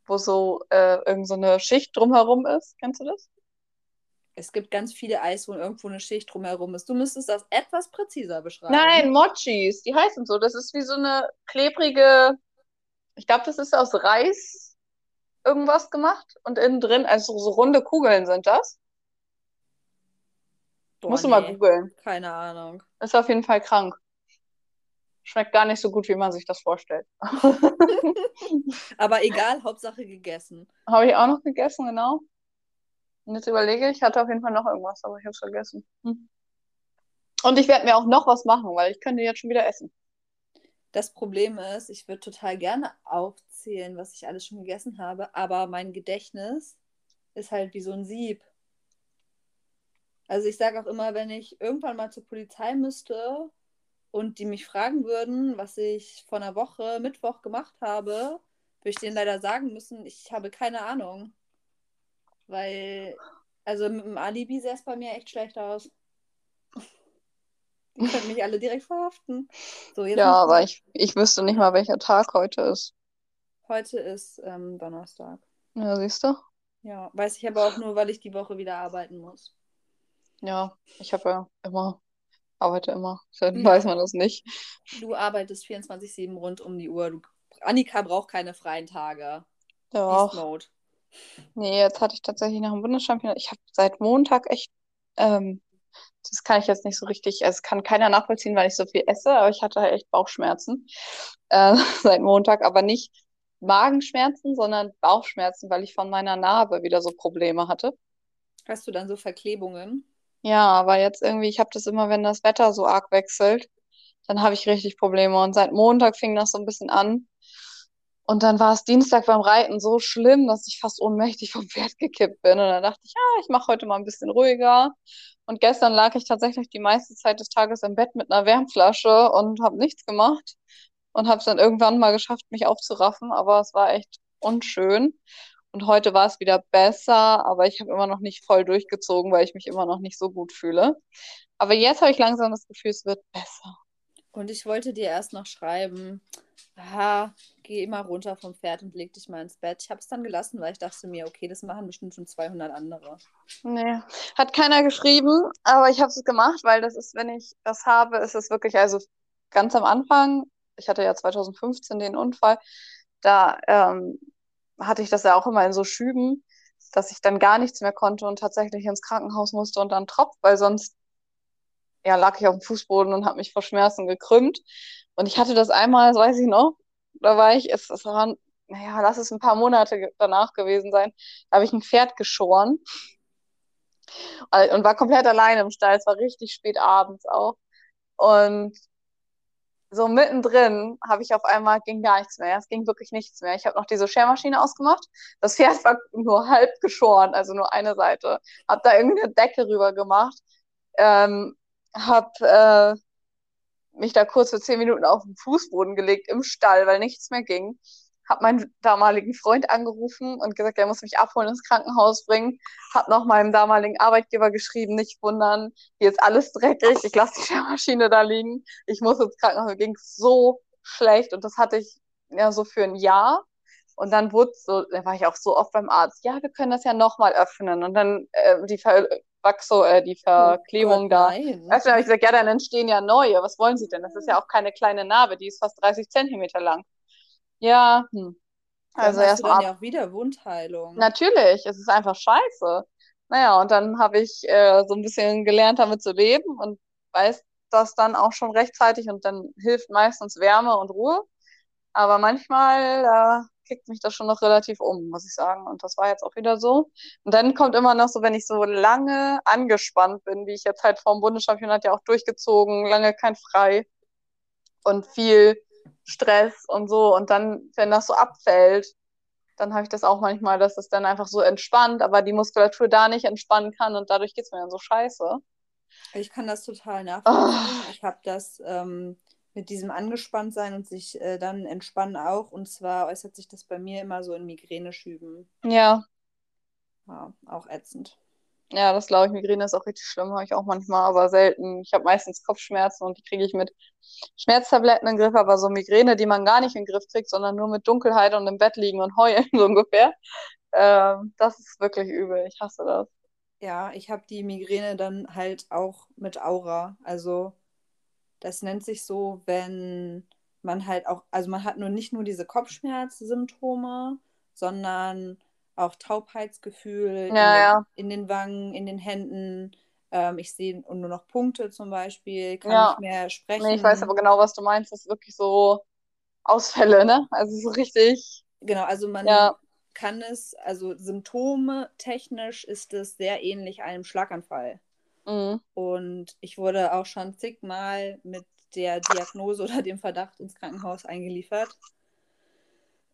wo so äh, irgend so eine Schicht drumherum ist. Kennst du das? Es gibt ganz viele Eis, wo irgendwo eine Schicht drumherum ist. Du müsstest das etwas präziser beschreiben. Nein, Mochis, die heißen so. Das ist wie so eine klebrige, ich glaube, das ist aus Reis irgendwas gemacht und innen drin, also so runde Kugeln sind das. Boah, Musst du mal nee. googeln. Keine Ahnung. Ist auf jeden Fall krank. Schmeckt gar nicht so gut, wie man sich das vorstellt. Aber egal, Hauptsache gegessen. Habe ich auch noch gegessen, genau. Und jetzt überlege ich, ich hatte auf jeden Fall noch irgendwas, aber ich habe es vergessen. Hm. Und ich werde mir auch noch was machen, weil ich könnte jetzt schon wieder essen. Das Problem ist, ich würde total gerne aufzählen, was ich alles schon gegessen habe, aber mein Gedächtnis ist halt wie so ein Sieb. Also ich sage auch immer, wenn ich irgendwann mal zur Polizei müsste und die mich fragen würden, was ich vor einer Woche, Mittwoch gemacht habe, würde ich denen leider sagen müssen, ich habe keine Ahnung. Weil, also mit dem Alibi sähe es bei mir echt schlecht aus. Die könnten mich alle direkt verhaften. So, Ja, aber ich, ich wüsste nicht mal, welcher Tag heute ist. Heute ist ähm, Donnerstag. Ja, siehst du? Ja, weiß ich aber auch nur, weil ich die Woche wieder arbeiten muss. Ja, ich habe ja immer, arbeite immer. Dann Ja. weiß man das nicht. Du arbeitest 24-7 rund um die Uhr. Du, Annika braucht keine freien Tage. Ja, Beast Mode. nee, jetzt hatte ich tatsächlich nach dem Bundeschampionat, ich habe seit Montag echt, ähm, das kann ich jetzt nicht so richtig, also es kann keiner nachvollziehen, weil ich so viel esse, aber ich hatte halt echt Bauchschmerzen äh, seit Montag, aber nicht Magenschmerzen, sondern Bauchschmerzen, weil ich von meiner Narbe wieder so Probleme hatte. Hast du dann so Verklebungen? Ja, aber jetzt irgendwie, ich habe das immer, wenn das Wetter so arg wechselt, dann habe ich richtig Probleme. Und seit Montag fing das so ein bisschen an. Und dann war es Dienstag beim Reiten so schlimm, dass ich fast ohnmächtig vom Pferd gekippt bin. Und dann dachte ich, ja, ich mache heute mal ein bisschen ruhiger. Und gestern lag ich tatsächlich die meiste Zeit des Tages im Bett mit einer Wärmflasche und habe nichts gemacht. Und habe es dann irgendwann mal geschafft, mich aufzuraffen. Aber es war echt unschön. Und heute war es wieder besser, aber ich habe immer noch nicht voll durchgezogen, weil ich mich immer noch nicht so gut fühle. Aber jetzt habe ich langsam das Gefühl, es wird besser. Und ich wollte dir erst noch schreiben, ah, geh immer runter vom Pferd und leg dich mal ins Bett. Ich habe es dann gelassen, weil ich dachte mir, okay, das machen bestimmt schon 200 andere. Nee, hat keiner geschrieben, aber ich habe es gemacht, weil das ist, wenn ich das habe, ist es wirklich, also ganz am Anfang, ich hatte ja 2015 den Unfall, da ähm, hatte ich das ja auch immer in so Schüben, dass ich dann gar nichts mehr konnte und tatsächlich ins Krankenhaus musste und dann Tropf, weil sonst ja, lag ich auf dem Fußboden und habe mich vor Schmerzen gekrümmt. Und ich hatte das einmal, das weiß ich noch, da war ich, es, es waren, naja, lass es ein paar Monate danach gewesen sein, da habe ich ein Pferd geschoren und war komplett alleine im Stall. Es war richtig spät abends auch. Und so mittendrin habe ich auf einmal, ging gar nichts mehr. Es ging wirklich nichts mehr. Ich habe noch diese Schermaschine ausgemacht. Das Pferd war nur halb geschoren, also nur eine Seite. Habe da irgendeine Decke rüber gemacht. Ähm, habe äh, mich da kurz für zehn Minuten auf den Fußboden gelegt im Stall, weil nichts mehr ging. Habe meinen damaligen Freund angerufen und gesagt, er muss mich abholen ins Krankenhaus bringen. Habe noch meinem damaligen Arbeitgeber geschrieben, nicht wundern, hier ist alles dreckig, ich lasse die Schermaschine da liegen. Ich muss ins Krankenhaus. Mir ging so schlecht und das hatte ich ja so für ein Jahr. Und dann wurde so, da war ich auch so oft beim Arzt, ja, wir können das ja nochmal öffnen. Und dann äh, die Verwachso, äh, die Verklebung Oh da. Nein. Du, habe ich gesagt, ja, dann entstehen ja neue. Was wollen Sie denn? Das ist ja auch keine kleine Narbe, die ist fast 30 Zentimeter lang. Ja, hm. Dann Also hast erst du dann mal ab. ja auch wieder Wundheilung. Natürlich, es ist einfach scheiße. Naja, und dann habe ich äh, so ein bisschen gelernt, damit zu leben und weiß das dann auch schon rechtzeitig und dann hilft meistens Wärme und Ruhe. Aber manchmal äh, kickt mich das schon noch relativ um, muss ich sagen. Und das war jetzt auch wieder so. Und dann kommt immer noch so, wenn ich so lange angespannt bin, wie ich jetzt halt vor dem Bundeschampionat ja auch durchgezogen, lange kein Frei und viel Stress und so. Und dann, wenn das so abfällt, dann habe ich das auch manchmal, dass es dann einfach so entspannt, aber die Muskulatur da nicht entspannen kann und dadurch geht es mir dann so scheiße. Ich kann das total nachvollziehen. Ich habe das ähm, mit diesem Angespanntsein und sich äh, dann entspannen auch. Und zwar äußert sich das bei mir immer so in Migräneschüben. Ja, Ja, auch ätzend. Ja, das glaube ich. Migräne ist auch richtig schlimm, habe ich auch manchmal, aber selten. Ich habe meistens Kopfschmerzen und die kriege ich mit Schmerztabletten den Griff, aber so Migräne, die man gar nicht in den Griff kriegt, sondern nur mit Dunkelheit und im Bett liegen und heulen, so ungefähr. Ähm, das ist wirklich übel. Ich hasse das. Ja, ich habe die Migräne dann halt auch mit Aura. Also das nennt sich so, wenn man halt auch, also man hat nur nicht nur diese Kopfschmerzsymptome, sondern auch Taubheitsgefühl in, Ja, den, ja. in den Wangen, in den Händen. Ähm, ich sehe nur noch Punkte zum Beispiel, kann Ja. nicht mehr Nee, ich weiß aber sprechen. genau, was du meinst. Das ist wirklich so Ausfälle, ne? Also so richtig, Genau, also man ja, kann es, also Symptome technisch ist es sehr ähnlich einem Schlaganfall. mhm. Und ich wurde auch schon zigmal mit der Diagnose oder dem Verdacht ins Krankenhaus eingeliefert.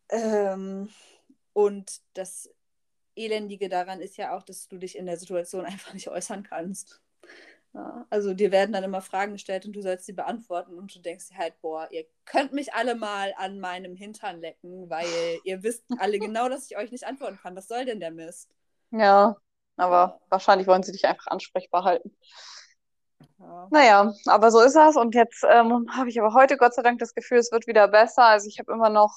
Ähm, und das Elendige daran ist ja auch, dass du dich in der Situation einfach nicht äußern kannst. Ja, also dir werden dann immer Fragen gestellt und du sollst sie beantworten und du denkst dir halt, boah, ihr könnt mich alle mal an meinem Hintern lecken, weil ihr wisst alle genau, dass ich euch nicht antworten kann. Was soll denn der Mist? Ja. Aber wahrscheinlich wollen sie dich einfach ansprechbar halten. Ja. Naja, aber so ist das. Und jetzt ähm, habe ich aber heute Gott sei Dank das Gefühl, es wird wieder besser. Also ich habe immer noch,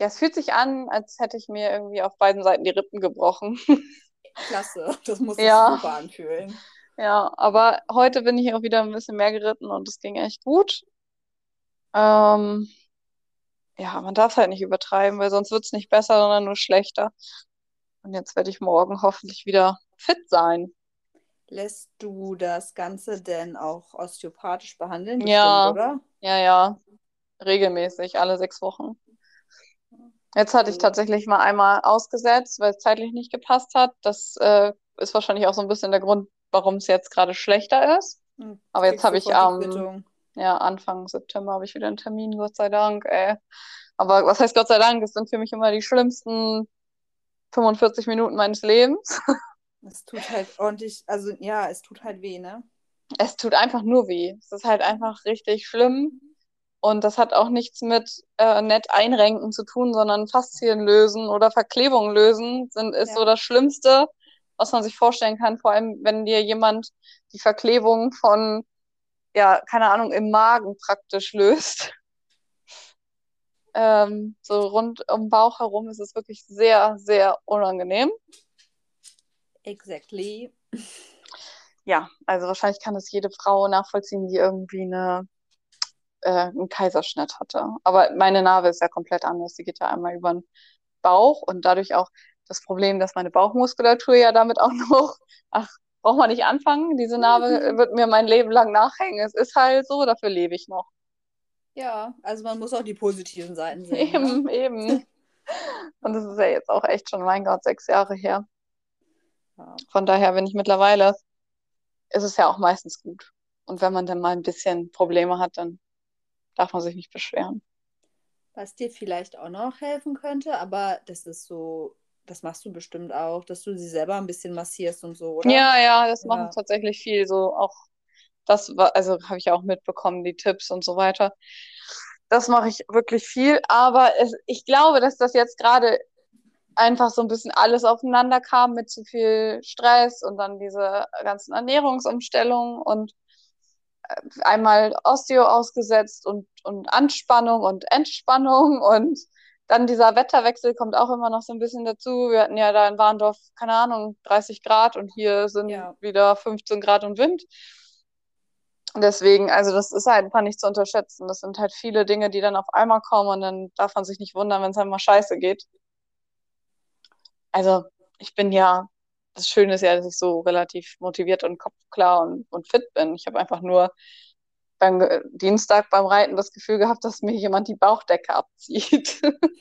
ja, es fühlt sich an, als hätte ich mir irgendwie auf beiden Seiten die Rippen gebrochen. Klasse, das muss sich Ja. super anfühlen. Ja, aber heute bin ich auch wieder ein bisschen mehr geritten und es ging echt gut. Ähm, ja, man darf halt nicht übertreiben, weil sonst wird es nicht besser, sondern nur schlechter. Und jetzt werde ich morgen hoffentlich wieder fit sein. Lässt du das Ganze denn auch osteopathisch behandeln? Ja. Bestimmt, oder? Ja, ja, regelmäßig, alle sechs Wochen. Jetzt hatte ich Also- tatsächlich mal einmal ausgesetzt, weil es zeitlich nicht gepasst hat. Das äh, ist wahrscheinlich auch so ein bisschen der Grund, warum es jetzt gerade schlechter ist. Hm, Aber jetzt habe ich am Quittung. ja, Anfang September habe ich wieder einen Termin, Gott sei Dank, ey. Aber was heißt Gott sei Dank? Es sind für mich immer die schlimmsten 45 Minuten meines Lebens. Es tut halt ordentlich, also ja, es tut halt weh, ne? Es tut einfach nur weh. Es ist halt einfach richtig schlimm. Und das hat auch nichts mit äh, nett einrenken zu tun, sondern Faszien lösen oder Verklebungen lösen sind, ist Ja. so das Schlimmste, was man sich vorstellen kann. Vor allem, wenn dir jemand die Verklebung von, ja, keine Ahnung, im Magen praktisch löst. Ähm, so rund um den Bauch herum ist es wirklich sehr, sehr unangenehm. Exactly. Ja, also wahrscheinlich kann es jede Frau nachvollziehen, die irgendwie eine, äh, einen Kaiserschnitt hatte. Aber meine Narbe ist ja komplett anders. Die geht ja einmal über den Bauch und dadurch auch das Problem, dass meine Bauchmuskulatur ja damit auch noch, ach, braucht man nicht anfangen. Diese Narbe Mhm. wird mir mein Leben lang nachhängen. Es ist halt so, dafür lebe ich noch. Ja, also man muss auch die positiven Seiten sehen. Ne? Eben, eben. Und das ist ja jetzt auch echt schon, mein Gott, sechs Jahre her. Ja. Von daher bin ich mittlerweile, ist es ja auch meistens gut. Und wenn man dann mal ein bisschen Probleme hat, dann darf man sich nicht beschweren. Was dir vielleicht auch noch helfen könnte, aber das ist so, das machst du bestimmt auch, dass du sie selber ein bisschen massierst und so, oder? Ja, ja, das Ja. machen tatsächlich viel. So auch das war, also habe ich auch mitbekommen, die Tipps und so weiter. Das mache ich wirklich viel, aber es, ich glaube, dass das jetzt gerade einfach so ein bisschen alles aufeinander kam mit zu viel Stress und dann diese ganzen Ernährungsumstellungen und einmal Osteo ausgesetzt und, und Anspannung und Entspannung und dann dieser Wetterwechsel kommt auch immer noch so ein bisschen dazu. Wir hatten ja da in Warndorf, keine Ahnung, 30 Grad und hier sind Ja. wieder 15 Grad und Wind. Und deswegen, also das ist halt einfach nicht zu unterschätzen. Das sind halt viele Dinge, die dann auf einmal kommen und dann darf man sich nicht wundern, wenn es einmal scheiße geht. Also ich bin ja, das Schöne ist ja, dass ich so relativ motiviert und kopfklar und, und fit bin. Ich habe einfach nur beim Ge- Dienstag beim Reiten das Gefühl gehabt, dass mir jemand die Bauchdecke abzieht.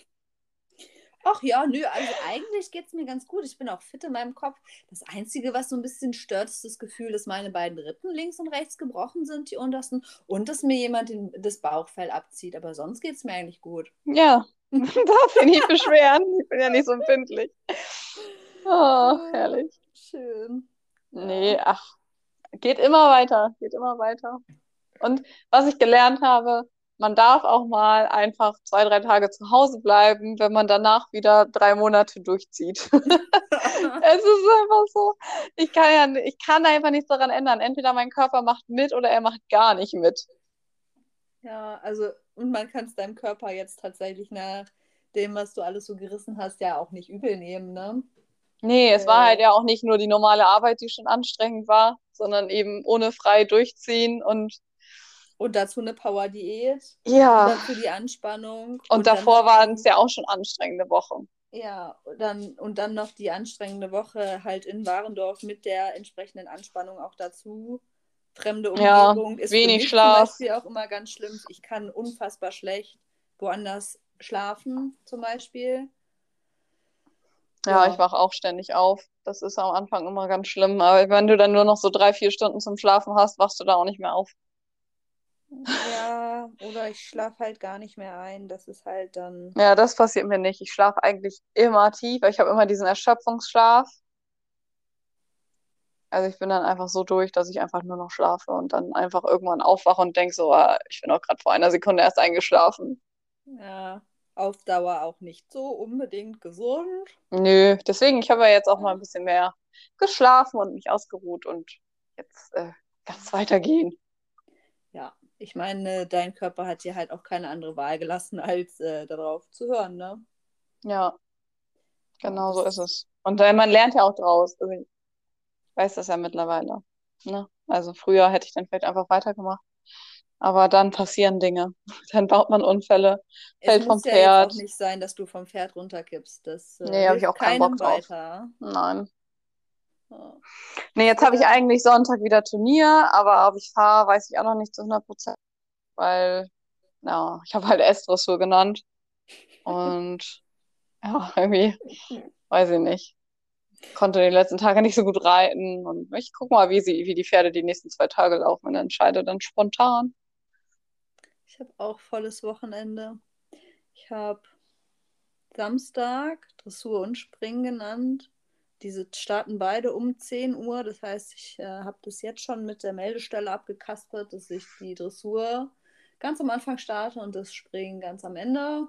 Ach ja, nö, also eigentlich geht es mir ganz gut. Ich bin auch fit in meinem Kopf. Das Einzige, was so ein bisschen stört, ist das Gefühl, dass meine beiden Rippen links und rechts gebrochen sind, die untersten, und dass mir jemand den, das Bauchfell abzieht. Aber sonst geht es mir eigentlich gut. Ja, darf ich nicht beschweren. Ich bin ja nicht so empfindlich. Oh, herrlich. Schön. Nee, ach, geht immer weiter, geht immer weiter. Und was ich gelernt habe, man darf auch mal einfach zwei, drei Tage zu Hause bleiben, wenn man danach wieder drei Monate durchzieht. es ist einfach so. Ich kann ja, ich kann einfach nichts daran ändern. Entweder mein Körper macht mit oder er macht gar nicht mit. Ja, also, und man kann es deinem Körper jetzt tatsächlich nach dem, was du alles so gerissen hast, ja auch nicht übel nehmen, ne? Nee, es war halt ja auch nicht nur die normale Arbeit, die schon anstrengend war, sondern eben ohne frei durchziehen und und dazu eine Power-Diät. Ja. Und dazu die Anspannung. Und, und davor waren es ja auch schon anstrengende Wochen. Ja, und dann, und dann noch die anstrengende Woche halt in Warendorf mit der entsprechenden Anspannung auch dazu. Fremde Umgebung ja, ist wenig Schlaf. zum Beispiel auch immer ganz schlimm. Ich kann unfassbar schlecht woanders schlafen, zum Beispiel. Ja, ja, ich wache auch ständig auf. Das ist am Anfang immer ganz schlimm. Aber wenn du dann nur noch so drei, vier Stunden zum Schlafen hast, wachst du da auch nicht mehr auf. Ja, oder ich schlafe halt gar nicht mehr ein. Das ist halt dann. Ja, das passiert mir nicht. Ich schlafe eigentlich immer tief. Ich habe immer diesen Erschöpfungsschlaf. Also ich bin dann einfach so durch, dass ich einfach nur noch schlafe und dann einfach irgendwann aufwache und denke so, ah, ich bin auch gerade vor einer Sekunde erst eingeschlafen. Ja, auf Dauer auch nicht so unbedingt gesund. Nö, deswegen, ich habe ja jetzt auch mal ein bisschen mehr geschlafen und mich ausgeruht und jetzt äh, kann es weitergehen. Ja, ich meine, dein Körper hat dir halt auch keine andere Wahl gelassen, als äh, darauf zu hören, ne? Ja, genau so ist es. Und äh, man lernt ja auch draus. Also ich weiß das ja mittlerweile. Ne? Also früher hätte ich dann vielleicht einfach weitergemacht. Aber dann passieren Dinge. Dann baut man Unfälle, fällt vom Pferd. Es muss ja auch nicht sein, dass du vom Pferd runterkippst. Das äh, nee, habe ich auch keinen Bock drauf. Weiter. Nein. Oh. Nee, jetzt habe ich eigentlich Sonntag wieder Turnier, aber ob ich fahre, weiß ich auch noch nicht zu 100 Prozent, weil, ja, ich habe halt S-Dressur genannt. Und ja, irgendwie, weiß ich nicht. Konnte die letzten Tage nicht so gut reiten und ich gucke mal, wie, sie, wie die Pferde die nächsten zwei Tage laufen und entscheide dann spontan. Ich habe auch volles Wochenende. Ich habe Samstag Dressur und Springen genannt. Diese starten beide um 10 Uhr. Das heißt, ich äh, habe das jetzt schon mit der Meldestelle abgekaspert, dass ich die Dressur ganz am Anfang starte und das Springen ganz am Ende.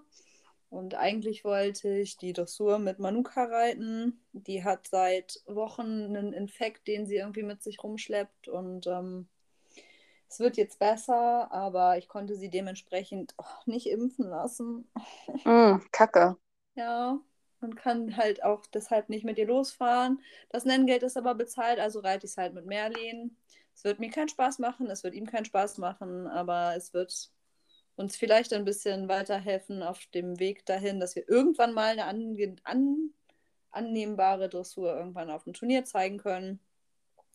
Und eigentlich wollte ich die Dressur mit Manuka reiten. Die hat seit Wochen einen Infekt, den sie irgendwie mit sich rumschleppt. Und ähm, es wird jetzt besser, aber ich konnte sie dementsprechend oh, nicht impfen lassen. Mm, Kacke. Ja, und kann halt auch deshalb nicht mit ihr losfahren. Das Nenngeld ist aber bezahlt, also reite ich es halt mit Merlin. Es wird mir keinen Spaß machen, es wird ihm keinen Spaß machen, aber es wird uns vielleicht ein bisschen weiterhelfen auf dem Weg dahin, dass wir irgendwann mal eine an, an, annehmbare Dressur irgendwann auf dem Turnier zeigen können.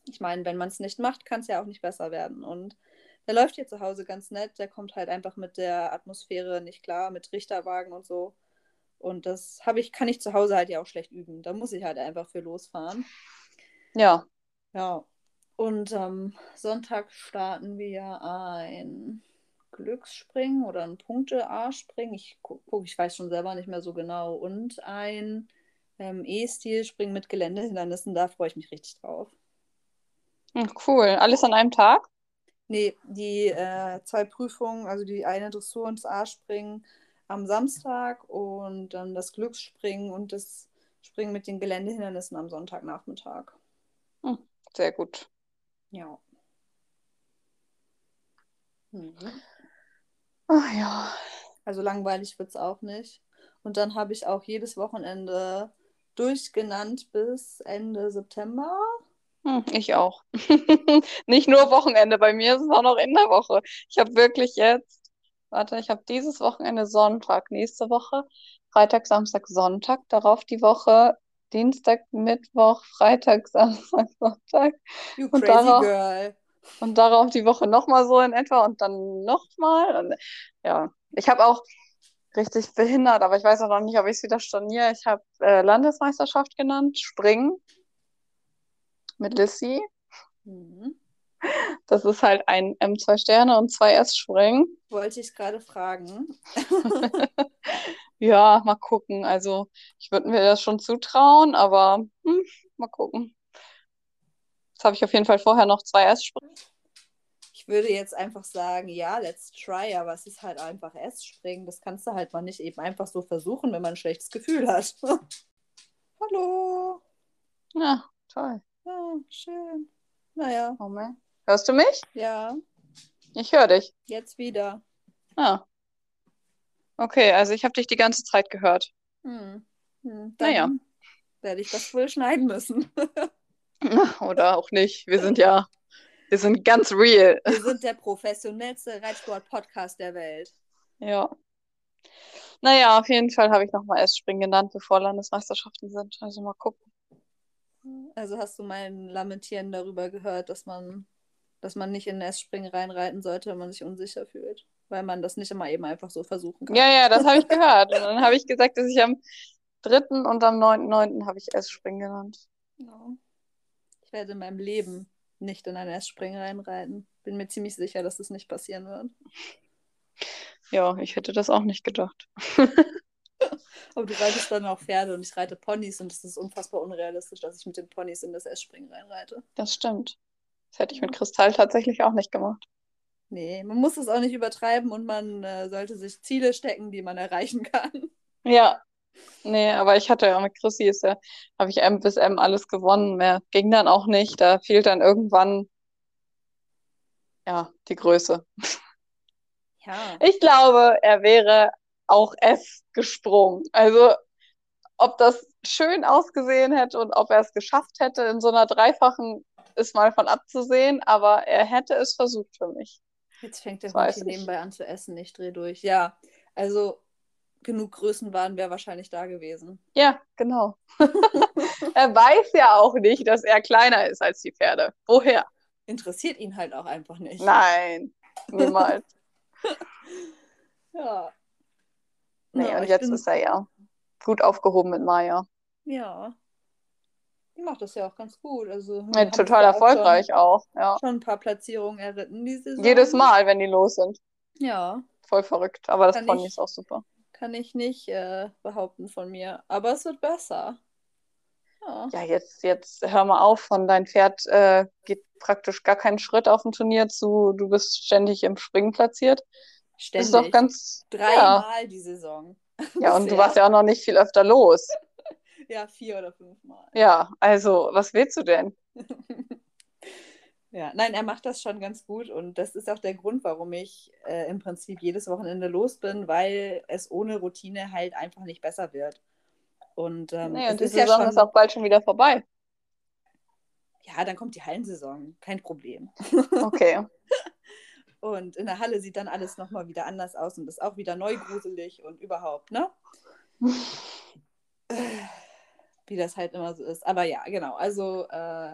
Ich meine, wenn man es nicht macht, kann es ja auch nicht besser werden. Und der läuft hier zu Hause ganz nett. Der kommt halt einfach mit der Atmosphäre nicht klar, mit Richterwagen und so. Und das habe ich, kann ich zu Hause halt ja auch schlecht üben. Da muss ich halt einfach für losfahren. Ja. Ja. Und am ähm, Sonntag starten wir ein Glücksspringen oder ein Punkte-A-Springen. Ich gucke, ich weiß schon selber nicht mehr so genau. Und ein ähm, E-Stil-Springen mit Geländehindernissen. Da freue ich mich richtig drauf. Hm, cool. Alles an einem Tag? Nee, die äh, zwei Prüfungen, also die eine Dressur und das A-Springen am Samstag und dann das Glücksspringen und das Springen mit den Geländehindernissen am Sonntagnachmittag. Hm, sehr gut. Ja. Mhm. Ach ja. Also langweilig wird es auch nicht. Und dann habe ich auch jedes Wochenende durchgenannt bis Ende September. Hm, ich auch. Nicht nur Wochenende, bei mir ist es auch noch in der Woche. Ich habe wirklich jetzt, warte, ich habe dieses Wochenende Sonntag, nächste Woche Freitag, Samstag, Sonntag, darauf die Woche Dienstag, Mittwoch, Freitag, Samstag, Sonntag. You crazy darauf, girl. Und darauf die Woche nochmal so in etwa und dann nochmal. Ja, ich habe auch richtig behindert, aber ich weiß auch noch nicht, ob ich es wieder storniere. Ich habe äh, Landesmeisterschaft genannt, Springen mit Lissy. Mhm. Das ist halt ein M2 Sterne und zwei S-Springen. Wollte ich gerade fragen. ja, mal gucken. Also, ich würde mir das schon zutrauen, aber hm, mal gucken. Jetzt habe ich auf jeden Fall vorher noch zwei S-Springen. Ich würde jetzt einfach sagen, ja, let's try, aber es ist halt einfach S-Springen. Das kannst du halt mal nicht eben einfach so versuchen, wenn man ein schlechtes Gefühl hat. Hallo. Ja, toll. Ja, schön. Naja, Moment. Hörst du mich? ja, Ich höre dich. jetzt wieder. Ah. Okay, also ich habe dich die ganze Zeit gehört. Hm. Hm, Naja. werde ich das wohl schneiden müssen. Oder auch nicht. Wir sind ja, wir sind ganz real. Wir sind der professionellste Reitsport-Podcast der Welt. Ja. Naja, auf jeden Fall habe ich nochmal S-Springen genannt, bevor Landesmeisterschaften sind. Also mal gucken. Also hast du mein Lamentieren darüber gehört, dass man, dass man nicht in den S-Springen reinreiten sollte, wenn man sich unsicher fühlt. Weil man das nicht immer eben einfach so versuchen kann. Ja, ja, das habe ich gehört. Und dann habe ich gesagt, dass ich am 3. und am 9.9. habe ich S-Springen genannt. Genau. Ich werde in meinem Leben nicht in ein S-Springen reinreiten. Bin mir ziemlich sicher, dass das nicht passieren wird. Ja, ich hätte das auch nicht gedacht. Aber du reitest dann auch Pferde und ich reite Ponys und es ist unfassbar unrealistisch, dass ich mit den Ponys in das S-Springen reinreite. Das stimmt. Das hätte ich mit Kristall tatsächlich auch nicht gemacht. Nee, man muss es auch nicht übertreiben und man äh, sollte sich Ziele stecken, die man erreichen kann. Ja. Nee, aber ich hatte ja mit Chrissy ist ja, habe ich M bis M alles gewonnen. Mehr ging dann auch nicht. Da fehlt dann irgendwann ja die Größe. Ja. Ich glaube, er wäre auch S gesprungen. Also, ob das schön ausgesehen hätte und ob er es geschafft hätte, in so einer dreifachen, ist mal von abzusehen, aber er hätte es versucht für mich. Jetzt fängt der Hund hier nebenbei an zu essen, ich dreh durch. Ja, also genug Größen waren wäre wahrscheinlich da gewesen. Ja, genau. er weiß ja auch nicht, dass er kleiner ist als die Pferde. Woher? Interessiert ihn halt auch einfach nicht. Nein, niemals. Ja. Nee, Ja, und jetzt ist er ja gut aufgehoben mit Maya. Ja. Die macht das ja auch ganz gut. Also, Ja, total ja auch erfolgreich auch, ja. Schon, schon ein paar Platzierungen erritten die Saison. Jedes Mal, wenn die los sind. Ja, Voll verrückt. Aber das Pony ist auch super. kann ich nicht äh, behaupten von mir. Aber es wird besser. Ja. Ja, jetzt, jetzt hör mal auf, von dein Pferd äh, geht praktisch gar keinen Schritt auf dem Turnier zu, du bist ständig im Springen platziert. Das Ständig. ist doch ganz. Ja, Dreimal die Saison. ja, und du warst ja auch noch nicht viel öfter los. Ja, vier oder fünfmal. Ja, also, was willst du denn? Ja, nein, er macht das schon ganz gut und das ist auch der Grund, warum ich äh, im Prinzip jedes Wochenende los bin, weil es ohne Routine halt einfach nicht besser wird. Und, ähm, Nee, und die ist ja Saison schon, ist auch bald schon wieder vorbei. ja, dann kommt die Hallensaison, kein Problem. Okay. Und in der Halle sieht dann alles nochmal wieder anders aus und ist auch wieder neu gruselig und überhaupt, ne? Wie das halt immer so ist. Aber ja, genau. Also äh,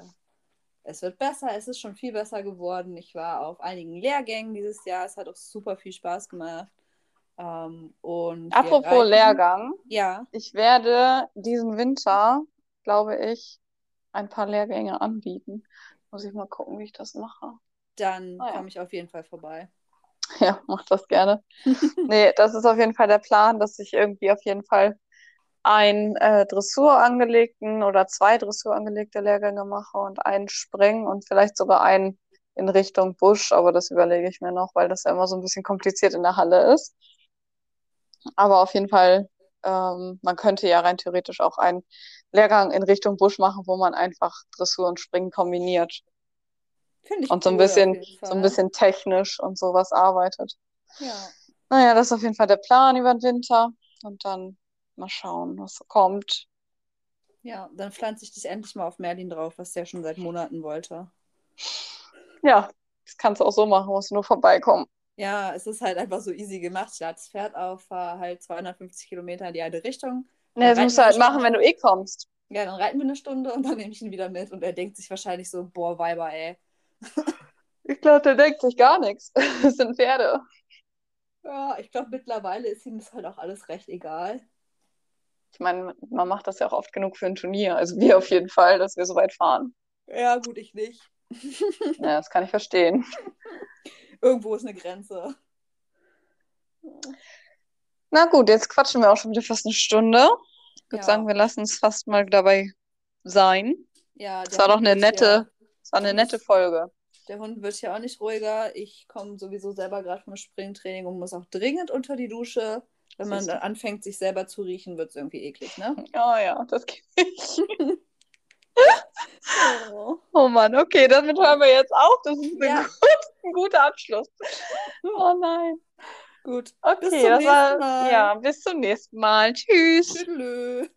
es wird besser, es ist schon viel besser geworden. Ich war auf einigen Lehrgängen dieses Jahr. Es hat auch super viel Spaß gemacht. Ähm, und Apropos reiten- Lehrgang, Ja, ich werde diesen Winter, glaube ich, ein paar Lehrgänge anbieten. Muss ich mal gucken, wie ich das mache. Dann Ah, ja. komme ich auf jeden Fall vorbei. Ja, mach das gerne. Nee, das ist auf jeden Fall der Plan, dass ich irgendwie auf jeden Fall einen äh, Dressur angelegten oder zwei Dressur angelegte Lehrgänge mache und einen Springen und vielleicht sogar einen in Richtung Busch, aber das überlege ich mir noch, weil das ja immer so ein bisschen kompliziert in der Halle ist. Aber auf jeden Fall, ähm, man könnte ja rein theoretisch auch einen Lehrgang in Richtung Busch machen, wo man einfach Dressur und Springen kombiniert Finde ich und so ein cool bisschen, so ein bisschen technisch und sowas arbeitet. Ja. Naja, das ist auf jeden Fall der Plan über den Winter. Und dann mal schauen, was kommt. ja, dann pflanze ich dich endlich mal auf Merlin drauf, was der schon seit Monaten wollte. Ja, das kannst du auch so machen, musst du nur vorbeikommen. Ja, es ist halt einfach so easy gemacht. Ich lade das Pferd auf, fahre halt 250 Kilometer in die eine Richtung. Ne, das musst du halt machen, wenn du eh kommst. Ja, dann reiten wir eine Stunde und dann nehme ich ihn wieder mit. Und er denkt sich wahrscheinlich so, boah, Weiber, ey. Ich glaube, der denkt sich gar nichts. Das sind Pferde. Ja, ich glaube, mittlerweile ist ihm das halt auch alles recht egal. Ich meine, man macht das ja auch oft genug für ein Turnier. Also wir auf jeden Fall, dass wir so weit fahren. Ja, gut, ich nicht. Ja, das kann ich verstehen. Irgendwo ist eine Grenze. Na gut, jetzt quatschen wir auch schon wieder fast eine Stunde. Ich würde Ja. sagen, wir lassen es fast mal dabei sein. Ja, Es der war doch eine nette, war eine nette Folge. Der Hund wird ja auch nicht ruhiger. Ich komme sowieso selber gerade vom Springtraining und muss auch dringend unter die Dusche. Wenn man dann anfängt, sich selber zu riechen, wird es irgendwie eklig, ne? Ja, ja, das kenne ich. oh. oh Mann, okay, damit hören wir jetzt auf. Das ist ja. gut, ein guter Abschluss. Oh nein. Gut. Okay, bis zum nächsten war, Mal. Ja, bis zum nächsten Mal. Tschüss. Tschüss.